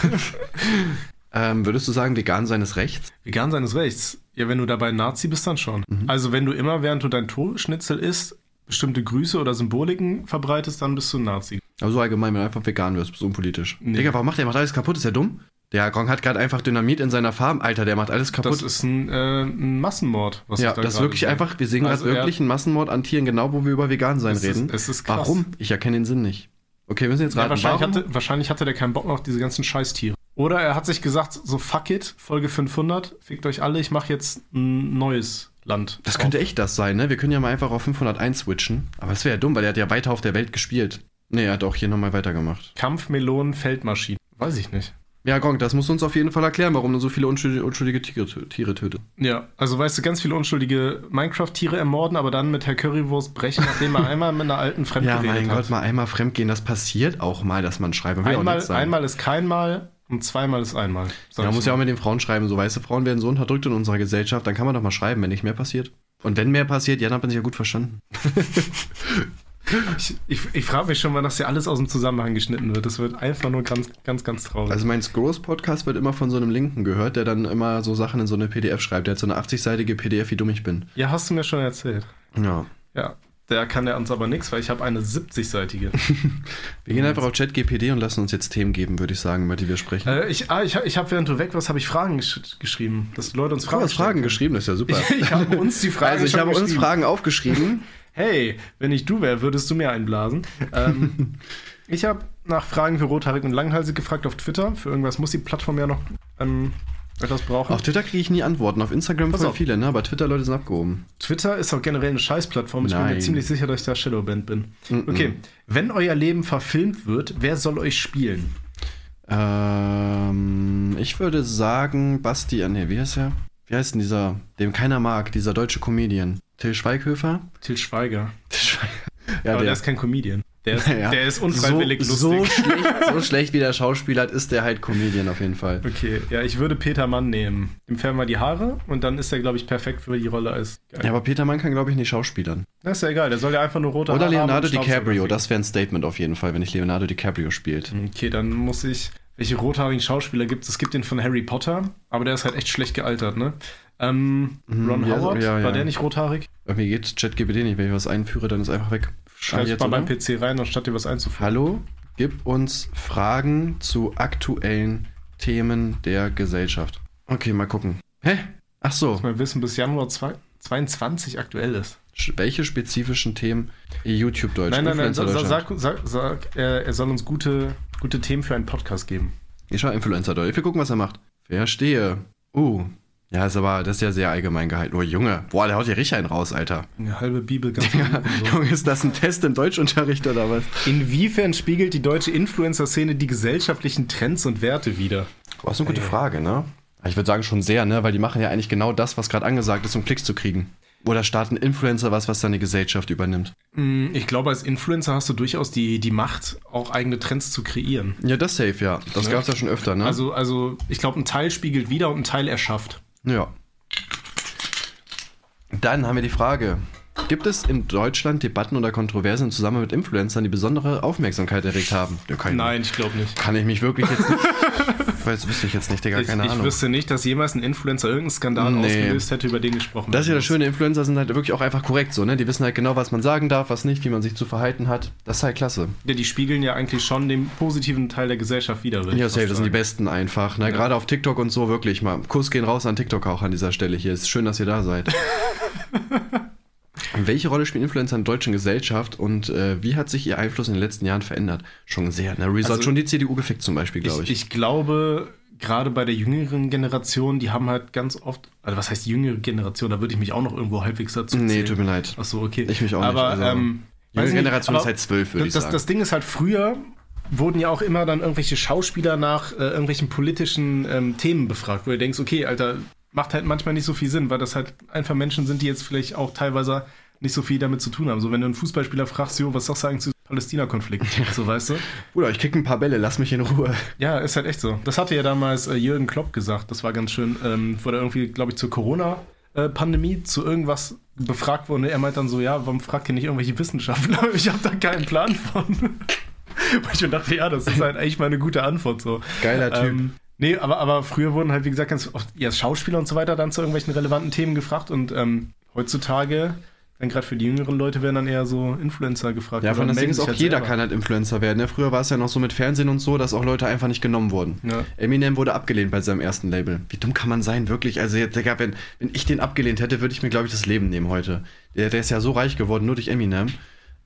Ähm, würdest du sagen, vegan sein ist rechts? Vegan sein ist rechts. Ja, wenn du dabei Nazi bist, dann schon. Mhm. Also wenn du immer, während du dein Toastschnitzel isst, bestimmte Grüße oder Symboliken verbreitest, dann bist du ein Nazi. Aber so allgemein, wenn du einfach vegan wirst, bist du unpolitisch. Nee. Digga, warum macht der? Macht alles kaputt? Ist der dumm? Der Gong hat gerade einfach Dynamit in seiner Farm. Alter, der macht alles kaputt. Das ist ein, äh, ein Massenmord. Was ja, da das ist wirklich sehe. einfach, wir sehen Also gerade wirklich einen Massenmord an Tieren, genau wo wir über vegan sein Es ist- reden. es ist krass. Warum? Ich erkenne den Sinn nicht. Okay, wir müssen jetzt Ja, raten. wahrscheinlich, warum? hatte, wahrscheinlich hatte der keinen Bock mehr auf diese ganzen Scheißtiere. Oder er hat sich gesagt, so fuck it, Folge 500, fickt euch alle, ich mache jetzt ein neues Land. Das könnte echt das sein, ne? Wir können ja mal einfach auf 501 switchen. Aber das wäre ja dumm, weil er hat ja weiter auf der Welt gespielt. Ne, er hat auch hier nochmal weitergemacht. Kampfmelonen, Feldmaschinen. Weiß ich nicht. Ja, Gong, das musst du uns auf jeden Fall erklären, warum du so viele unschuldige, unschuldige Tiere, Tiere tötet. Ja, also weißt du, ganz viele unschuldige Minecraft-Tiere ermorden, aber dann mit Herr Currywurst brechen, nachdem er einmal mit einer alten Fremd Ja, geredet mein hat. Gott, mal einmal fremdgehen, das passiert auch mal, dass man schreibt. Ja einmal, einmal ist kein Mal und zweimal ist einmal. Ja, man muss ja auch mit den Frauen schreiben, so weiße Frauen werden so unterdrückt in unserer Gesellschaft, dann kann man doch mal schreiben, wenn nicht mehr passiert. Und wenn mehr passiert, ja, dann hat man sich ja gut verstanden. Ich, ich, ich frage mich schon mal, dass ja alles aus dem Zusammenhang geschnitten wird. Das wird einfach nur ganz, ganz, ganz traurig. Also mein Scrolls-Podcast wird immer von so einem Linken gehört, der dann immer so Sachen in so eine PDF schreibt. Der hat so eine 80-seitige PDF, wie dumm ich bin. ja, hast du mir schon erzählt. Ja. Ja, der kann der uns aber nichts, weil ich habe eine 70-seitige. Wir gehen einfach auf ChatGPD und lassen uns jetzt Themen geben, würde ich sagen, über die wir sprechen. äh, ich ah, ich, ich habe, während du weg warst, habe ich Fragen gesch geschrieben, dass Leute uns Du Fragen hast Fragen geschrieben, das ist ja super. können. Ich habe uns die Fragen also ich habe uns. Fragen aufgeschrieben. Hey, wenn ich du wäre, würdest du mir einblasen. Ähm, ich habe nach Fragen für rothaarig und langhalsig gefragt auf Twitter. Für irgendwas muss die Plattform ja noch ähm, etwas brauchen. Auf Twitter kriege ich nie Antworten, auf Instagram voll viele, ne? aber Twitter-Leute sind abgehoben. Twitter ist auch generell eine Scheißplattform. Ich bin mir Nein. ziemlich sicher, dass ich da Shadowband bin. Mhm. Okay, wenn euer Leben verfilmt wird, wer soll euch spielen? Ähm, ich würde sagen, Basti, äh, nee, wie heißt er? Wie heißt denn dieser, den keiner mag, dieser deutsche Comedian? Till Schweighöfer? Til Schweiger. Till Schweiger. Ja, Aber der der, ist kein Comedian. Der ist, Ja. der ist unfreiwillig so, lustig. So schlecht, so schlecht wie der Schauspieler hat, ist der halt Comedian auf jeden Fall. Okay, ja, ich würde Peter Mann nehmen. Ihm färben wir die Haare und dann ist er, glaube ich, perfekt für die Rolle als geil. Ja, aber Peter Mann kann, glaube ich, nicht schauspielern. Das ist ja egal, der soll ja einfach nur rote Oder Haare Leonardo haben DiCaprio, das wäre ein Statement auf jeden Fall, wenn ich Leonardo DiCaprio spielt. Okay, dann muss ich. Welche rothaarigen Schauspieler gibt es? Es gibt den von Harry Potter, aber der ist halt echt schlecht gealtert, ne? Ähm, Mhm, Ron ja, Howard, ja, ja. war der nicht rothaarig? Irgendwie geht ChatGPT nicht, wenn ich was einführe, dann ist einfach weg. Schreib jetzt, mal beim oder? PC rein, anstatt dir was einzuführen. Hallo, gib uns Fragen zu aktuellen Themen der Gesellschaft. Okay, mal gucken. Hä? Ach so, Mal wissen, bis Januar zwei- 22 aktuell ist. welche spezifischen Themen YouTube Deutsch? nein, nein, nein, sa- sag, sag, sag er, er soll uns gute, gute Themen für einen Podcast geben. Ich schau Influencer Deutsch. Wir gucken, was er macht. Verstehe. Uh, Ja, ist aber, das ist ja sehr allgemein gehalten. Oh, Junge, boah, der haut hier richtig einen raus, Alter. Eine halbe Bibel ganz Ja. Junge, ist das ein Test im Deutschunterricht oder was? Inwiefern spiegelt die deutsche Influencer-Szene die gesellschaftlichen Trends und Werte wider? Boah, ist eine gute Frage, ne? Ich würde sagen schon sehr, ne? Weil die machen ja eigentlich genau das, was gerade angesagt ist, um Klicks zu kriegen. Oder starten Influencer was, was dann die Gesellschaft übernimmt. Mm, Ich glaube, als Influencer hast du durchaus die, die Macht, auch eigene Trends zu kreieren. Ja, das safe, ja. Das Ja. gab's ja schon öfter, ne? Also, also ich glaube, ein Teil spiegelt wider und ein Teil erschafft. Ja. Dann haben wir die Frage. Gibt es in Deutschland Debatten oder Kontroversen im Zusammenhang mit Influencern, die besondere Aufmerksamkeit erregt haben? Ja, Nein, ich glaube nicht. Kann ich mich wirklich jetzt nicht. Weiß, wüsste ich jetzt nicht, Digga, Ich, keine ich Ahnung. wüsste nicht, dass jemals ein Influencer irgendeinen Skandal Nee. ausgelöst hätte, über den gesprochen Das ist ja das Schöne, Influencer sind halt wirklich auch einfach korrekt so, ne? Die wissen halt genau, was man sagen darf, was nicht, wie man sich zu verhalten hat. Das ist halt klasse. Ja, die spiegeln ja eigentlich schon den positiven Teil der Gesellschaft ich Ja, safe, das sind die. Besten einfach. Ne? Gerade auf TikTok und so, wirklich mal. Kuss gehen raus an TikTok auch an dieser Stelle hier. Ist schön, dass ihr da seid. Welche Rolle spielen Influencer in der deutschen Gesellschaft und äh, wie hat sich ihr Einfluss in den letzten Jahren verändert? Schon sehr. Ne? Rezo hat Also- schon die CDU gefickt zum Beispiel, glaube ich. Ich, ich glaube, gerade bei der jüngeren Generation, die haben halt ganz oft, also was heißt jüngere Generation, da würde ich mich auch noch irgendwo halbwegs dazu nee, zählen. tut mir leid. Achso, okay. Ich mich auch nicht, aber, also, ähm, nicht, Generation aber ist halt zwölf, würde ich das, sagen. Das Ding ist halt, früher wurden ja auch immer dann irgendwelche Schauspieler nach äh, irgendwelchen politischen ähm, Themen befragt, wo du denkst, okay, Alter, macht halt manchmal nicht so viel Sinn, weil das halt einfach Menschen sind, die jetzt vielleicht auch teilweise nicht so viel damit zu tun haben. So, wenn du einen Fußballspieler fragst, jo, was sagst du eigentlich zu Palästina-Konflikt? So, weißt du? Bruder, ich krieg ein paar Bälle, lass mich in Ruhe. Ja, ist halt echt so. Das hatte ja damals äh, Jürgen Klopp gesagt. Das war ganz schön, ähm, wo er irgendwie, glaube ich, zur Corona-Pandemie zu irgendwas befragt wurde. Er meint dann so, ja, warum fragt ihr nicht irgendwelche Wissenschaftler? Ich habe da keinen Plan von. Wo ich mir dachte, ja, das ist halt eigentlich mal eine gute Antwort so. Geiler Typ. Ähm, nee, aber, aber früher wurden halt, wie gesagt, ganz oft ja, Schauspieler und so weiter dann zu irgendwelchen relevanten Themen gefragt und ähm, heutzutage, dann gerade für die jüngeren Leute werden dann eher so Influencer gefragt. Ja, von das Ding ist auch, halt jeder selber. kann halt Influencer werden. Ne? Früher war es ja noch so mit Fernsehen und so, dass auch Leute einfach nicht genommen wurden. Ja. Eminem wurde abgelehnt bei seinem ersten Label. Wie dumm kann man sein, wirklich? Also jetzt, Digga, wenn, wenn ich den abgelehnt hätte, würde ich mir, glaube ich, das Leben nehmen heute. Der, der ist ja so reich geworden, nur durch Eminem.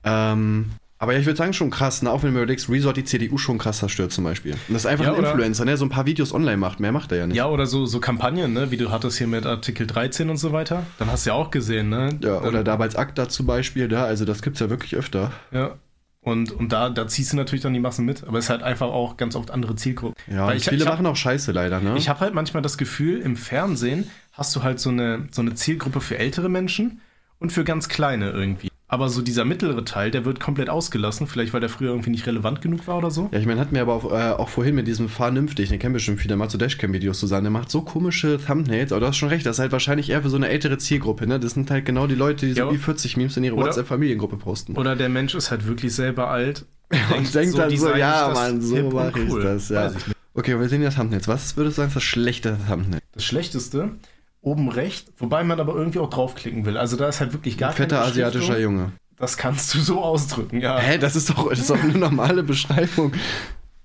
Ähm, aber ich würde sagen, schon krass, ne? auch wenn du überlegst, Rezo hat die CDU schon krass zerstört zum Beispiel. Und das ist einfach Ja, ein oder- Influencer, der so ein paar Videos online macht. Mehr macht er ja nicht. Ja, oder so, so Kampagnen, ne? wie du hattest hier mit Artikel 13 und so weiter. Dann hast du ja auch gesehen, ne? Ja, oder Dann- damals ACTA zum Beispiel, da, also das gibt's ja wirklich öfter. Ja. Und, und da, da ziehst du natürlich dann die Massen mit, aber es ist halt einfach auch ganz oft andere Zielgruppen. Ja, ich, viele ich hab, machen auch Scheiße leider, ne? Ich habe halt manchmal das Gefühl, im Fernsehen hast du halt so eine, so eine Zielgruppe für ältere Menschen und für ganz kleine irgendwie. Aber so dieser mittlere Teil, der wird komplett ausgelassen, vielleicht weil der früher irgendwie nicht relevant genug war oder so. Ja, ich meine, hatten wir aber auch, äh, auch vorhin mit diesem Vernünftig, den kennen bestimmt viele mal zu Dashcam-Videos zusammen. Der macht so komische Thumbnails, aber du hast schon recht, das ist halt wahrscheinlich eher für so eine ältere Zielgruppe, ne? Das sind halt genau die Leute, die so Ja, wie 40 Memes in ihre WhatsApp-Familiengruppe posten. Oder der Mensch ist halt wirklich selber alt. Und denkt dann so, ja, das Mann, so hip und mach ich cool. das, ja. Okay, wir sehen ja Thumbnails. Was würdest du sagen, ist das schlechte Thumbnail? Das Schlechteste, oben rechts, wobei man aber irgendwie auch draufklicken will. Also da ist halt wirklich gar Fetter keine asiatischer. Junge. Das kannst du so ausdrücken, ja. Hä, das ist doch, das ist doch eine normale Beschreibung.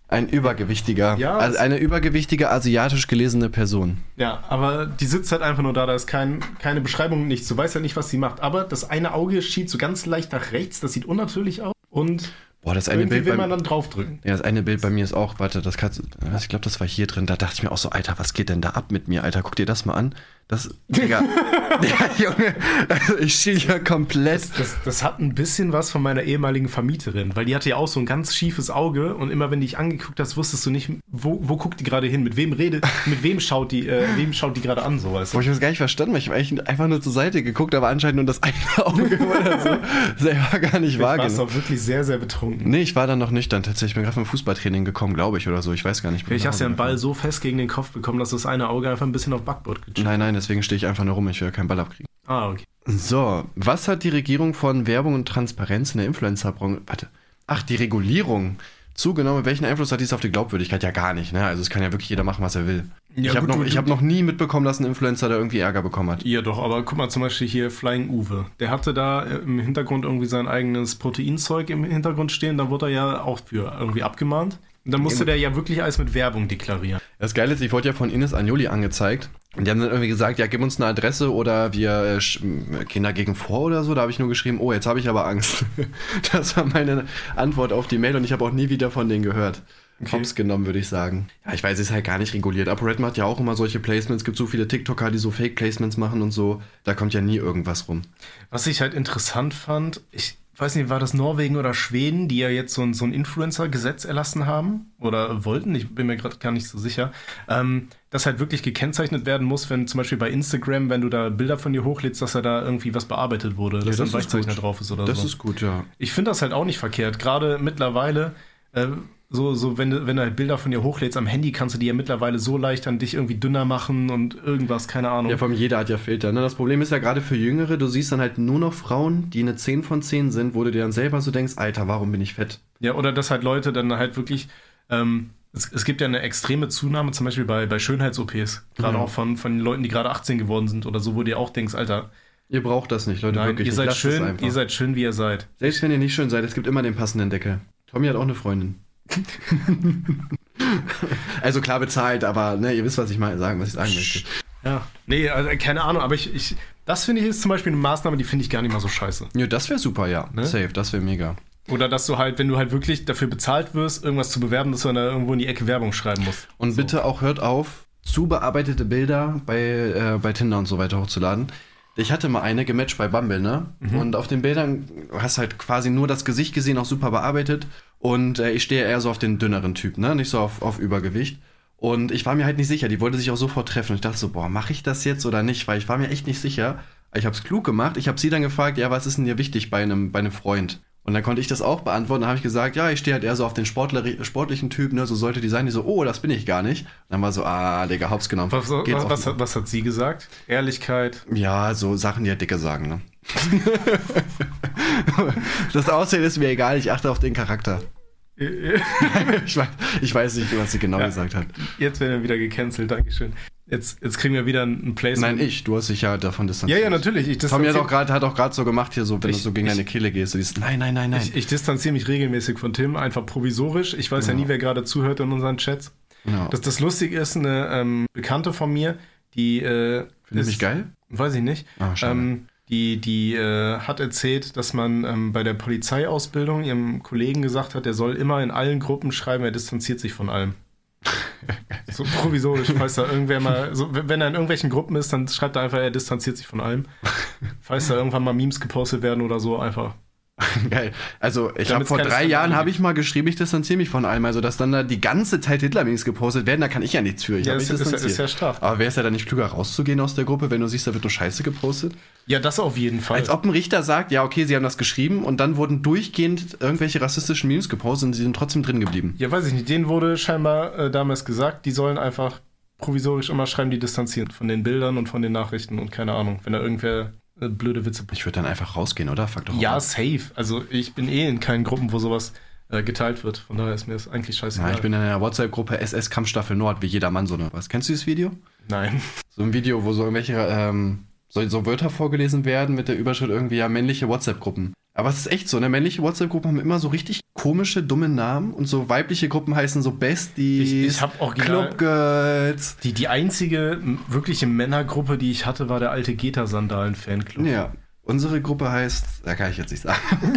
Ein übergewichtiger, Ja, also eine übergewichtige asiatisch gelesene Person. Ja, aber die sitzt halt einfach nur da, da ist kein, keine Beschreibung, nichts. Du weißt ja nicht, was sie macht. Aber das eine Auge schiebt so ganz leicht nach rechts, das sieht unnatürlich aus. Und Boah, das eine Bild will man dann draufdrücken. Ja, das eine Bild bei mir ist auch, warte, das kannst du, ich glaube, das war hier drin, da dachte ich mir auch so, Alter, was geht denn da ab mit mir, Alter, guck dir das mal an. Das, Digga, ja, Junge, also ich schiel ja komplett. Das, das hat ein bisschen was von meiner ehemaligen Vermieterin, weil die hatte ja auch so ein ganz schiefes Auge und immer wenn du dich angeguckt hast, wusstest du nicht, wo, wo guckt die gerade hin, mit wem redet, mit wem schaut die, äh, wem schaut die gerade an, so weißt Boah, du. ich hab's gar nicht verstanden, weil ich hab eigentlich einfach nur zur Seite geguckt, aber anscheinend nur das eine Auge oder so selber gar nicht Ich war wahrgenommen. auch wirklich sehr, sehr betrunken. Nee, ich war dann noch nüchtern tatsächlich. Ich bin gerade vom Fußballtraining gekommen, glaube ich, oder so. Ich weiß gar nicht. Ich hast ja einen Ball so fest gegen den Kopf bekommen, dass das eine Auge einfach ein bisschen auf Backboard gechippt Nein, nein, deswegen stehe ich einfach nur rum. Ich will keinen Ball abkriegen. Ah, okay. So, was hat die Regierung von Werbung und Transparenz in der Influencer-Branche? Warte. Ach, die Regulierung. Zugenommen, welchen Einfluss hat dies auf die Glaubwürdigkeit? Ja, gar nicht, ne? Also es kann ja wirklich jeder machen, was er will. Ja, ich habe noch, ich hab noch nie mitbekommen, dass ein Influencer da irgendwie Ärger bekommen hat. Ja, doch, aber guck mal zum Beispiel hier Flying Uwe. Der hatte da äh, im Hintergrund irgendwie sein eigenes Proteinzeug im Hintergrund stehen. Da wurde er ja auch für irgendwie abgemahnt. Und dann musste der ja wirklich alles mit Werbung deklarieren. Das Geile ist, ich wurde ja von Ines Agnoli angezeigt. Und die haben dann irgendwie gesagt, ja, gib uns eine Adresse oder wir äh, gehen dagegen vor oder so. Da habe ich nur geschrieben, oh, jetzt habe ich aber Angst. Das war meine Antwort auf die Mail und ich habe auch nie wieder von denen gehört. okay. hops genommen, würde ich sagen. Ja, ich weiß, es ist halt gar nicht reguliert. ApoRed macht ja auch immer solche Placements. Es gibt so viele TikToker, die so Fake-Placements machen und so. Da kommt ja nie irgendwas rum. Was ich halt interessant fand, ich weiß nicht, war das Norwegen oder Schweden, die ja jetzt so ein, so ein Influencer-Gesetz erlassen haben oder wollten, ich bin mir gerade gar nicht so sicher, ähm, dass halt wirklich gekennzeichnet werden muss, wenn zum Beispiel bei Instagram, wenn du da Bilder von dir hochlädst, dass da da irgendwie was bearbeitet wurde, dass ja, das ein Weichzeichner drauf ist oder das so. Das ist gut, ja. Ich finde das halt auch nicht verkehrt, gerade mittlerweile. Äh, so, so wenn, du, wenn du halt Bilder von dir hochlädst am Handy, kannst du die ja mittlerweile so leicht an dich irgendwie dünner machen und irgendwas, keine Ahnung. Ja, vor allem jeder hat ja Filter. Ne? Das Problem ist ja gerade für Jüngere, du siehst dann halt nur noch Frauen, die eine 10 von 10 sind, wo du dir dann selber so denkst, Alter, warum bin ich fett? Ja, oder dass halt Leute dann halt wirklich, ähm, es, es, gibt ja eine extreme Zunahme, zum Beispiel bei, bei Schönheits-OPs, gerade mhm. auch von, von Leuten, die gerade 18 geworden sind oder so, wo du dir auch denkst, Alter, Ihr braucht das nicht, Leute. Nein, wirklich. Ihr seid schön, ihr seid schön, wie ihr seid. Selbst wenn ihr nicht schön seid, es gibt immer den passenden Deckel. Tommy hat auch eine Freundin. also klar bezahlt, aber ne, ihr wisst, was ich mal sagen, was ich sagen möchte. Ja. Nee, also, keine Ahnung, aber ich, ich das finde ich ist zum Beispiel eine Maßnahme, die finde ich gar nicht mal so scheiße. Ja, das wäre super, ja. Ne? Safe, das wäre mega. Oder dass du halt, wenn du halt wirklich dafür bezahlt wirst, irgendwas zu bewerben, dass du dann irgendwo in die Ecke Werbung schreiben musst. Und so. bitte auch hört auf, zu bearbeitete Bilder bei, äh, bei Tinder und so weiter hochzuladen. Ich hatte mal eine gematcht bei Bumble, ne? Mhm. Und auf den Bildern hast halt quasi nur das Gesicht gesehen, auch super bearbeitet. Und äh, ich stehe eher so auf den dünneren Typ, ne? Nicht so auf, auf Übergewicht. Und ich war mir halt nicht sicher. Die wollte sich auch sofort treffen. Und ich dachte so, boah, mache ich das jetzt oder nicht? Weil ich war mir echt nicht sicher. Ich habe es klug gemacht. Ich habe sie dann gefragt, ja, was ist denn dir wichtig bei einem, bei einem Freund? Und dann konnte ich das auch beantworten. Dann habe ich gesagt, ja, ich stehe halt eher so auf den Sportler, sportlichen Typ, ne? So sollte die sein. Die so, oh, das bin ich gar nicht. Und dann war so, ah, Digga, hops genommen. Was, was, was, hat, was hat sie gesagt? Ehrlichkeit? Ja, so Sachen, die halt Dicke sagen, ne? das Aussehen ist mir egal, ich achte auf den Charakter. ich, weiß, ich, weiß, nicht, was sie genau ja, gesagt hat. Jetzt werden wir wieder gecancelt, Dankeschön. Jetzt, jetzt kriegen wir wieder ein Placement. Nein, ich, du hast dich ja davon distanziert. Ja, ja, natürlich. Ich Tommy hat auch gerade so gemacht, hier so, wenn ich, du so gegen ich, deine Kehle gehst, siehst, nein, nein, nein, nein. Ich, ich, distanziere mich regelmäßig von Tim, einfach provisorisch. Ich weiß ja, ja nie, wer gerade zuhört in unseren Chats. Ja. Das, das Lustige ist, eine ähm, Bekannte von mir, die. Äh, Findest du mich geil? Weiß ich nicht. Ah, ähm, die, die äh, hat erzählt, dass man ähm, bei der Polizeiausbildung ihrem Kollegen gesagt hat, er soll immer in allen Gruppen schreiben, er distanziert sich von allem. so provisorisch, falls da irgendwer mal, so, wenn er in irgendwelchen Gruppen ist, dann schreibt er einfach, er distanziert sich von allem. Falls da irgendwann mal Memes gepostet werden oder so, einfach Geil. Also ich habe vor drei Jahren habe ich mal geschrieben, ich distanziere mich von allem. Also dass dann da die ganze Zeit Hitler-Memes gepostet werden, da kann ich ja nichts für. Ich ja, ist, ist, ist, ja straff. Aber wäre es ja dann nicht klüger, rauszugehen aus der Gruppe, wenn du siehst, da wird nur Scheiße gepostet? Ja, das auf jeden Fall. Als ob ein Richter sagt, ja, okay, sie haben das geschrieben und dann wurden durchgehend irgendwelche rassistischen Memes gepostet und sie sind trotzdem drin geblieben. Ja, weiß ich nicht. Denen wurde scheinbar äh, damals gesagt, die sollen einfach provisorisch immer schreiben, die distanziert von den Bildern und von den Nachrichten und keine Ahnung. Wenn da irgendwer blöde Witze. Ich würde dann einfach rausgehen, oder? Fuck doch ja, mal. safe. Also ich bin eh in keinen Gruppen, wo sowas äh, geteilt wird. Von daher ist mir das eigentlich scheißegal. Ja, ich bin in einer WhatsApp-Gruppe SS Kampfstaffel Nord, wie jeder Mann so eine. Was kennst du dieses Video? Nein. So ein Video, wo so irgendwelche ähm, so, so Wörter vorgelesen werden mit der Überschrift irgendwie ja männliche WhatsApp-Gruppen. Aber es ist echt so, ne? Männliche WhatsApp-Gruppen haben immer so richtig komische, dumme Namen und so weibliche Gruppen heißen so Besties, ich, ich hab Clubgirls. Die, die einzige wirkliche Männergruppe, die ich hatte, war der alte Geta-Sandalen-Fanclub. Ja. Unsere Gruppe heißt, da kann ich jetzt nicht sagen.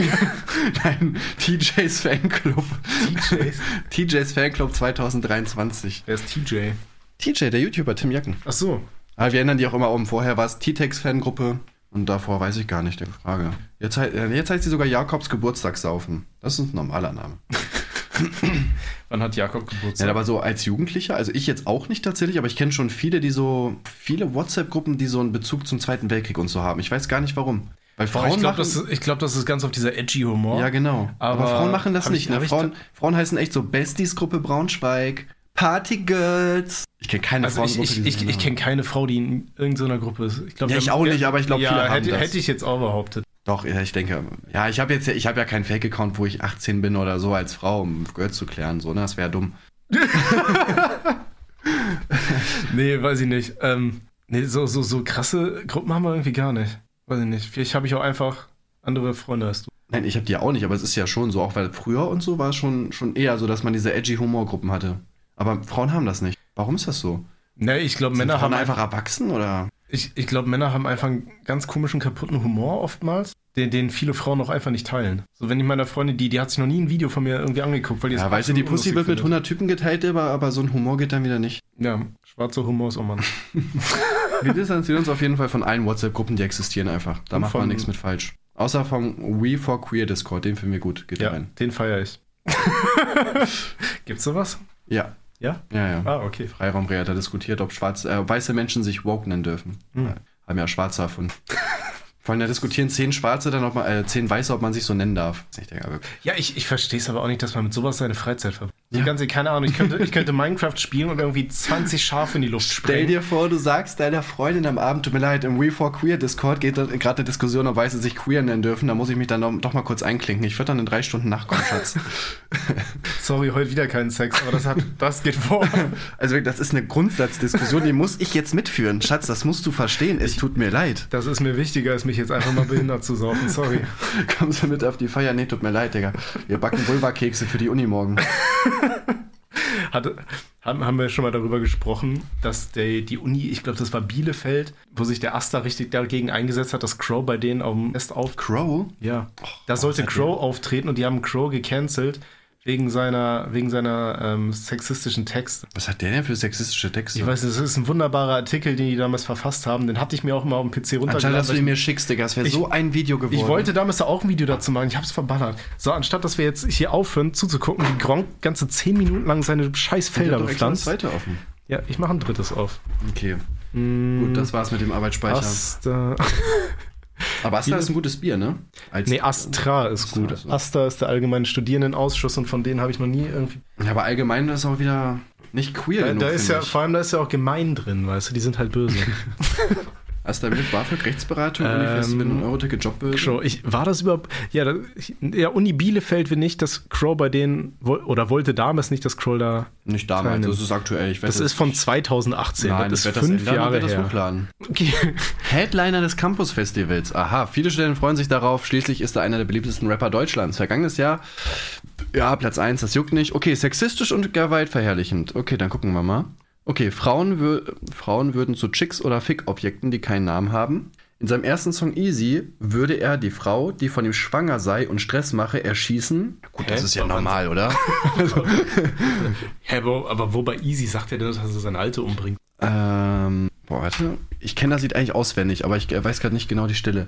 Nein, TJs Fanclub. TJs? TJs Fanclub 2023. Wer ist TJ? TJ, der YouTuber Tim Jacken. Ach so. Aber wir ändern die auch immer um. Vorher war es T-Tex Fangruppe und davor weiß ich gar nicht, die Frage. Jetzt, äh, jetzt heißt sie sogar Jakobs Geburtstagssaufen. Das ist ein normaler Name. Wann hat Jakob Geburtstag? Ja, aber so als Jugendlicher, also ich jetzt auch nicht tatsächlich, aber ich kenne schon viele, die so, viele WhatsApp-Gruppen, die so einen Bezug zum Zweiten Weltkrieg und so haben. Ich weiß gar nicht warum. Weil Frauen ich glaube, das, ist, glaub, das ist ganz auf dieser edgy Humor. Ja, genau. Aber, aber Frauen machen das nicht. Ich, ne? Frauen, Frauen heißen echt so Besties-Gruppe Braunschweig, Partygirls. Ich kenne keine also Frauengruppe. Ich, ich, ich, ich kenne keine Frau, die in irgendeiner Gruppe ist. Ich glaub, ja, ich auch nicht, aber ich glaube, ja, viele hätte, haben das. Hätte ich jetzt auch behauptet. Doch, ja, ich denke, ja, ich habe jetzt, ich habe ja keinen Fake-Account, wo ich 18 bin oder so als Frau, um Girls zu klären, so, ne, das wäre dumm. nee, weiß ich nicht. Ähm, nee, so, so, so krasse Gruppen haben wir irgendwie gar nicht. Weiß ich nicht. Vielleicht habe ich auch einfach andere Freunde als du. Nein, ich habe die auch nicht, aber es ist ja schon so, auch weil früher und so war es schon, schon eher so, dass man diese edgy Humorgruppen hatte. Aber Frauen haben das nicht. Warum ist das so? Ne, ich glaube, Männer haben einfach erwachsen oder? Ich, ich glaube, Männer haben einfach einen ganz komischen, kaputten Humor oftmals, den, den viele Frauen auch einfach nicht teilen. So, wenn ich meiner Freundin, die, die hat sich noch nie ein Video von mir irgendwie angeguckt, weil die Ja, weißt du, die Pussy wird mit 100 Typen geteilt, aber, aber so ein Humor geht dann wieder nicht. Ja, schwarzer Humor ist auch mal. Wir distanzieren uns auf jeden Fall von allen WhatsApp-Gruppen, die existieren einfach. Da Und macht man von- nichts mit falsch. Außer vom We for Queer Discord, den finden wir gut. Geht da Ja, rein. den feiere ich. Gibt's sowas? Ja. Ja? Ja, ja. Ah, okay. Freiraumreh hat er diskutiert, ob schwarz, äh, weiße Menschen sich woke nennen dürfen. Hm. Haben ja Schwarze erfunden. Vor allem da diskutieren zehn Schwarze, dann ob man, äh, zehn Weiße, ob man sich so nennen darf. Ich denke, Ja, ich, ich verstehe es aber auch nicht, dass man mit sowas seine Freizeit verbringt. Ja. Die ganze, keine Ahnung, ich könnte, ich könnte Minecraft spielen und irgendwie 20 Schafe in die Luft Stell sprengen. dir vor, du sagst deiner Freundin am Abend, tut mir leid, im We for Queer Discord geht da gerade eine Diskussion, ob Weiße sich queer nennen dürfen. Da muss ich mich dann doch, mal kurz einklinken. Ich würde dann in drei Stunden nachkommen, Schatz. Sorry, heute wieder keinen Sex, aber das, hat, das geht vor. Also das ist eine Grundsatzdiskussion, die muss ich jetzt mitführen. Schatz, das musst du verstehen. Es tut mir leid. Das ist mir wichtiger, als mich jetzt einfach mal behindert zu saufen. Sorry. Kommst du mit auf die Feier? Nee, tut mir leid, Digga. Wir backen Vulva-Kekse für die Uni morgen. Hatte, haben, haben wir schon mal darüber gesprochen, dass der, die Uni, ich glaube, das war Bielefeld, wo sich der Asta richtig dagegen eingesetzt hat, dass Crow bei denen auf dem Fest auf. Crow? Ja. Da sollte Crow auftreten und die haben Crow gecancelt wegen seiner, wegen seiner ähm, sexistischen Texte. Was hat der denn für sexistische Texte? Ich weiß nicht, das ist ein wunderbarer Artikel, den die damals verfasst haben. Den hatte ich mir auch mal auf dem PC runtergeladen. dass du ihn ich- mir schickst, Digga. Das wäre Ich- so ein Video geworden. Ich wollte damals auch ein Video dazu machen, ich hab's verballert. So, anstatt dass wir jetzt hier aufhören zuzugucken, wie Gronk ganze 10 Minuten lang seine scheiß Ich Felder bepflanzt. zweite offen. Ja, ich mache ein drittes auf. Okay. Gut, das war's mit dem Arbeitsspeicher. Asta. Aber Asta ist ein gutes Bier, ne? Als Nee, Astra ist Astra, gut. also. Asta ist der allgemeine Studierendenausschuss und von denen habe ich noch nie irgendwie. Ja, aber allgemein ist auch wieder nicht queer Da, genug, da ist ja, ich. vor allem da ist ja auch gemein drin, weißt du, die sind halt böse. Asta mit BAföG, Rechtsberatung, Ähm, Unifestival und Euroticket Jobbörse. Crow, ich, war das überhaupt. Ja, da, ich, ja, Uni Bielefeld will nicht, dass Crow bei denen. Oder wollte damals nicht, dass Crow da. Nicht damals, Teilnehmen. das ist aktuell. Ich Das wette, ist von 2018. Nein, das ist werde das fünf und Jahre werde das her. hochladen. Okay. Headliner des Campus-Festivals. Aha, viele Studenten freuen sich darauf. Schließlich ist er einer der beliebtesten Rapper Deutschlands. Vergangenes Jahr, ja, Platz 1, das juckt nicht. Okay, sexistisch und gewaltverherrlichend. Okay, dann gucken wir mal. Okay, Frauen, wür Frauen würden zu Chicks oder Fick-Objekten, die keinen Namen haben. In seinem ersten Song Easy würde er die Frau, die von ihm schwanger sei und Stress mache, erschießen. Gut, das Hä? ist ja Aber normal, oder? Hä, aber, aber wo bei Easy sagt er denn, dass er seine Alte umbringt? Ähm, boah, warte. Ich kenne das Lied eigentlich auswendig, aber ich weiß gerade nicht genau die Stelle.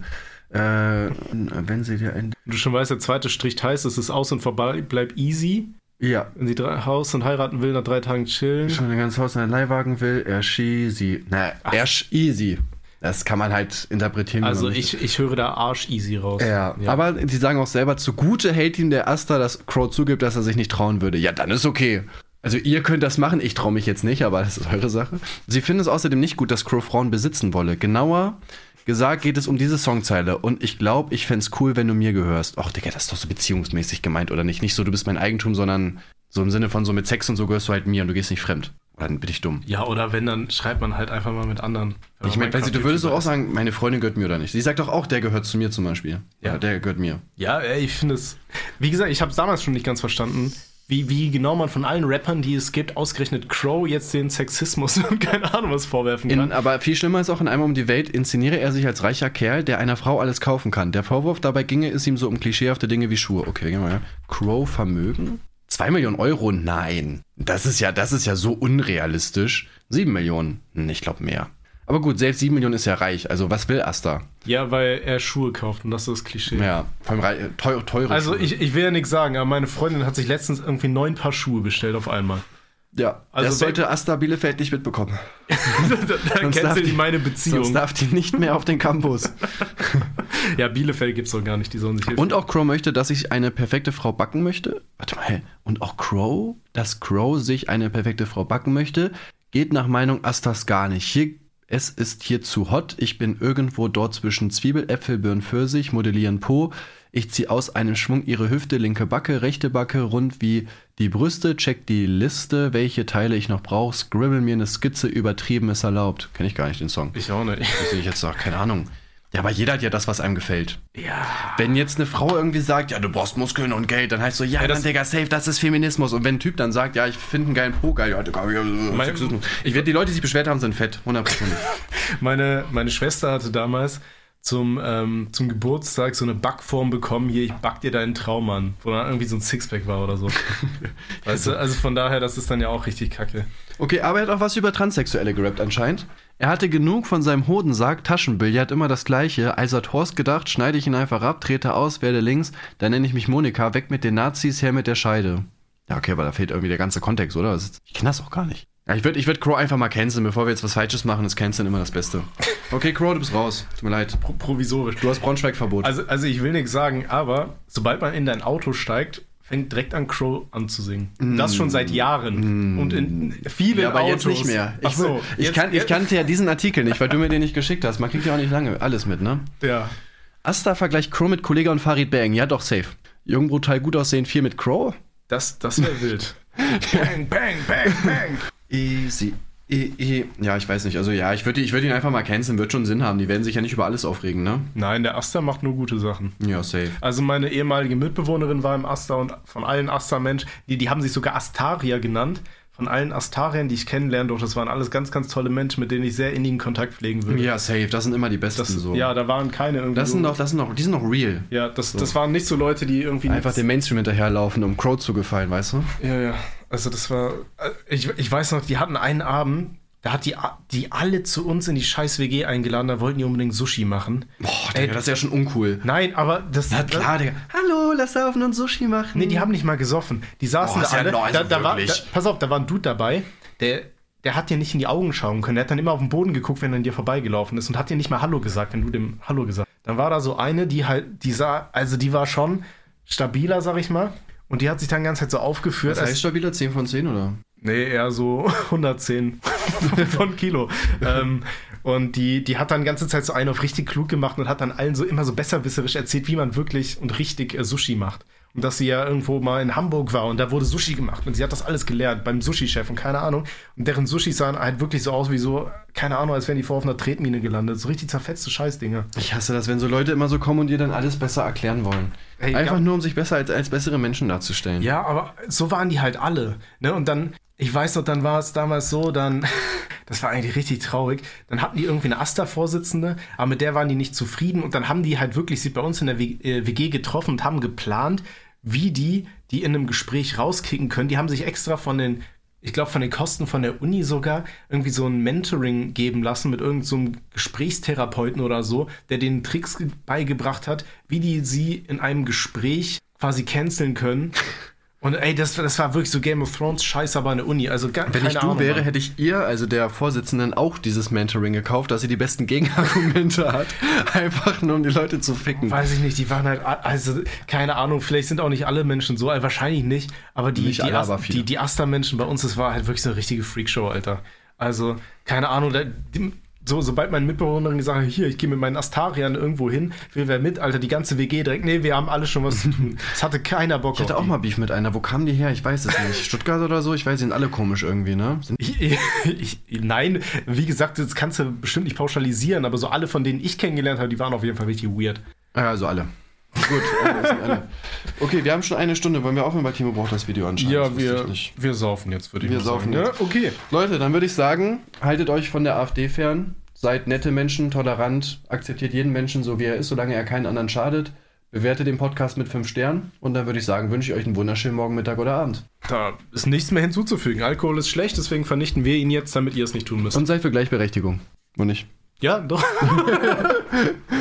Äh, wenn sie dir ein. Du schon weißt, der zweite Strich heißt, es ist aus und vorbei, bleib easy. Ja. Wenn sie drei, Haus und heiraten will, nach drei Tagen chillen. Schon ein ganzes Haus in einen Leihwagen will, er sie. Na, er easy. Das kann man halt interpretieren. Also ich, ich höre da Arsch easy raus. Ja, aber sie sagen auch selber, zugute hält ihm der Asta, dass Crow zugibt, dass er sich nicht trauen würde. Ja, dann ist okay. Also ihr könnt das machen, ich traue mich jetzt nicht, aber das ist eure Sache. Sie finden es außerdem nicht gut, dass Crow Frauen besitzen wolle. Genauer gesagt geht es um diese Songzeile und ich glaube, ich fände es cool, wenn du mir gehörst. Och, Digga, das ist doch so beziehungsmäßig gemeint, oder nicht? Nicht so, du bist mein Eigentum, sondern so im Sinne von so mit Sex und so gehörst du halt mir und du gehst nicht fremd. Oder dann bin ich dumm. Ja, oder wenn, dann schreibt man halt einfach mal mit anderen. Ich meine, du würdest doch auch sagen, meine Freundin gehört mir oder nicht. Sie sagt doch auch, der gehört zu mir zum Beispiel. Ja. Ja, der gehört mir. Ja, ey, ich finde es. Wie gesagt, ich habe es damals schon nicht ganz verstanden, wie, wie genau man von allen Rappern, die es gibt, ausgerechnet Crow jetzt den Sexismus und keine Ahnung was vorwerfen kann. In, aber viel schlimmer ist auch in Einmal um die Welt inszeniere er sich als reicher Kerl, der einer Frau alles kaufen kann. Der Vorwurf dabei ginge es ihm so um klischeehafte Dinge wie Schuhe. Okay, gehen wir mal. Crow Vermögen? 2 Millionen Euro? Nein. Das ist ja, das ist ja so unrealistisch. 7 Millionen? Hm, Ich glaube mehr. Aber gut, selbst 7 Millionen ist ja reich. Also was will Asta? ja, weil er Schuhe kauft und das ist das Klischee. Ja, vor allem teuer, teure Also Schuhe. ich, ich will ja nichts sagen, aber meine Freundin hat sich letztens irgendwie neun Paar Schuhe bestellt auf einmal. Ja, Also das sollte Asta Bielefeld nicht mitbekommen. da Sonst kennst du die die- meine Sonst Beziehung. darf die nicht mehr auf den Campus. Ja, Bielefeld gibt's doch gar nicht, die sollen sich helfen. Und auch Crow möchte, dass ich eine perfekte Frau backen möchte. Warte mal, und auch Crow, dass Crow sich eine perfekte Frau backen möchte, geht nach Meinung Astas gar nicht. Hier, es ist hier zu hot. Ich bin irgendwo dort zwischen Zwiebel, Äpfel, Birnen, Pfirsich, modellieren Po. Ich ziehe aus einem Schwung ihre Hüfte, linke Backe, rechte Backe, rund wie die Brüste, check die Liste, welche Teile ich noch brauche, scribble mir eine Skizze, übertrieben ist erlaubt. Kenne ich gar nicht den Song. ich auch nicht. Sehe ich jetzt auch, keine Ahnung. Ja, aber jeder hat ja das, was einem gefällt. Ja. Wenn jetzt eine Frau irgendwie sagt, ja, du brauchst Muskeln und Geld, dann heißt so, ja, Ja, das- dann, Digga, safe, das ist Feminismus. Und wenn ein Typ dann sagt, ja, ich finde einen geilen Po geil, ja, Digga, ja, Mein-. Ich werde die Leute, die sich beschwert haben, sind fett. 100%. Meine, meine Schwester hatte damals zum, ähm, zum Geburtstag so eine Backform bekommen, hier, ich back dir deinen Traum an, wo dann irgendwie so ein Sixpack war oder so. weißt du, also von daher, das ist dann ja auch richtig kacke. Okay, aber er hat auch was über Transsexuelle gerappt anscheinend. Er hatte genug von seinem Hodensack, Taschenbillard, immer das gleiche. Also hat Horst gedacht, schneide ich ihn einfach ab, trete aus, werde links, dann nenne ich mich Monika, weg mit den Nazis, her mit der Scheide. Ja, okay, aber da fehlt irgendwie der ganze Kontext, oder? Ich kenne das auch gar nicht. Ja, ich würde ich würd Crow einfach mal canceln, bevor wir jetzt was Falsches machen, ist canceln immer das Beste. Okay, Crow, du bist raus. Tut mir leid. Pro provisorisch. Du hast Braunschweig-Verbot. Also, also ich will nichts sagen, aber sobald man in dein Auto steigt, fängt direkt an Crow an zu singen. Das schon seit Jahren. Und in vielen Mm. ja, aber Autos. jetzt nicht mehr. Ich, so, ich, jetzt- kann, ich kannte ja diesen Artikel nicht, weil du mir den nicht geschickt hast. Man kriegt ja auch nicht lange alles mit, ne? Ja. Asta vergleicht Crow mit Kollega und Farid Bang. Ja, doch, safe. Jung, brutal, gut aussehen, viel mit Crow? Das, das wäre wild. bang, bang, bang, bang. Easy. Ja, ich weiß nicht. Also ja, ich würde ich würd ihn einfach mal canceln, wird schon Sinn haben. Die werden sich ja nicht über alles aufregen, ne? Nein, der Asta macht nur gute Sachen. Ja, safe. Also meine ehemalige Mitbewohnerin war im Asta und von allen Asta-Menschen, die, die haben sich sogar Astaria genannt. Von allen Astariern, die ich kennenlernen durfte, das waren alles ganz, ganz tolle Menschen, mit denen ich sehr innigen Kontakt pflegen würde. Ja, safe. Das sind immer die Besten das, so. Ja, da waren keine irgendwie. Das sind so- doch, das sind doch, die sind doch real. Ja, das, das waren nicht so Leute, die irgendwie. Einfach dem Mainstream hinterherlaufen, um Crow zu gefallen, weißt du? Ja, ja. Also das war. äh, Ich, ich weiß noch, die hatten einen Abend, da hat die, die alle zu uns in die scheiß WG eingeladen, da wollten die unbedingt Sushi machen. Boah, Ey, Digga, das ist ja schon uncool. Nein, aber das. Na klar, Digga. Hallo, lass saufen und Sushi machen. Nee, die haben nicht mal gesoffen. Die saßen Boah, da ja alle. noch- also da, da war, da, pass auf, da war ein Dude dabei, der, der hat dir nicht in die Augen schauen können. Der hat dann immer auf den Boden geguckt, wenn er an dir vorbeigelaufen ist und hat dir nicht mal Hallo gesagt, wenn du dem Hallo gesagt hast. Dann war da so eine, die halt, die sah, also die war schon stabiler, sag ich mal. Und die hat sich dann die ganze Zeit so aufgeführt. Das heißt stabiler 10 von 10, oder? Nee, eher so 110 von Kilo. ähm, und die, die hat dann die ganze Zeit so einen auf richtig klug gemacht und hat dann allen so immer so besserwisserisch erzählt, wie man wirklich und richtig äh, Sushi macht. Und dass sie ja irgendwo mal in Hamburg war und da wurde Sushi gemacht. Und sie hat das alles gelernt beim Sushi-Chef und keine Ahnung. Und deren Sushis sahen halt wirklich so aus wie so, keine Ahnung, als wären die vor auf einer Tretmine gelandet. So richtig zerfetzte Scheißdinger. Ich hasse das, wenn so Leute immer so kommen und dir dann alles besser erklären wollen. Ey, Einfach nur, um sich besser als, als bessere Menschen darzustellen. Ja, aber so waren die halt alle. Ne? Und dann, ich weiß noch, dann war es damals so, dann, das war eigentlich richtig traurig. Dann hatten die irgendwie eine Asta-Vorsitzende, aber mit der waren die nicht zufrieden. Und dann haben die halt wirklich sich bei uns in der W- äh, WG getroffen und haben geplant, wie die die in einem Gespräch rauskicken können. Die haben sich extra von den, ich glaube, von den Kosten von der Uni sogar irgendwie so ein Mentoring geben lassen mit irgendeinem so Gesprächstherapeuten oder so, der denen Tricks ge- beigebracht hat, wie die sie in einem Gespräch quasi canceln können. Und ey, das, das war wirklich so Game of Thrones Scheiß, aber der Uni. Also gar, Wenn ich du Ahnung, wäre, Mann. hätte ich ihr, also der Vorsitzenden, auch dieses Mentoring gekauft, dass sie die besten Gegenargumente hat. Einfach nur, um die Leute zu ficken. Weiß ich nicht, die waren halt, also keine Ahnung, vielleicht sind auch nicht alle Menschen so, äh, wahrscheinlich nicht, aber die, Nicht die, alle, aber die, die Asta-Menschen bei uns, das war halt wirklich so eine richtige Freakshow, Alter. Also, keine Ahnung, so, sobald meine Mitbewohnerin gesagt hat, hier, ich gehe mit meinen Astariern irgendwo hin, will wer mit, Alter, die ganze WG direkt, nee, wir haben alle schon was zu tun. Es hatte keiner Bock Ich hatte auch die. mal Beef mit einer. Wo kamen die her? Ich weiß es nicht. Stuttgart oder so? Ich weiß, die sind alle komisch irgendwie, ne? Ich, ich, nein, wie gesagt, das kannst du bestimmt nicht pauschalisieren, aber so alle, von denen ich kennengelernt habe, die waren auf jeden Fall richtig weird. Ah, also alle. Gut, alle sind alle. Okay, wir haben schon eine Stunde. Wollen wir aufhören, weil Timo braucht das Video anscheinend. Wusste ich nicht. wir saufen jetzt, würde Wir saufen Ja, jetzt. okay. Leute, dann würde ich sagen, haltet euch von der AfD fern. Seid nette Menschen, tolerant, akzeptiert jeden Menschen so, wie er ist, solange er keinen anderen schadet. Bewertet den Podcast mit 5 Sternen. Und dann würde ich sagen, wünsche ich euch einen wunderschönen Morgen, Mittag oder Abend. Da ist nichts mehr hinzuzufügen. Alkohol ist schlecht, deswegen vernichten wir ihn jetzt, damit ihr es nicht tun müsst. Und seid für Gleichberechtigung. Und nicht. ja, doch.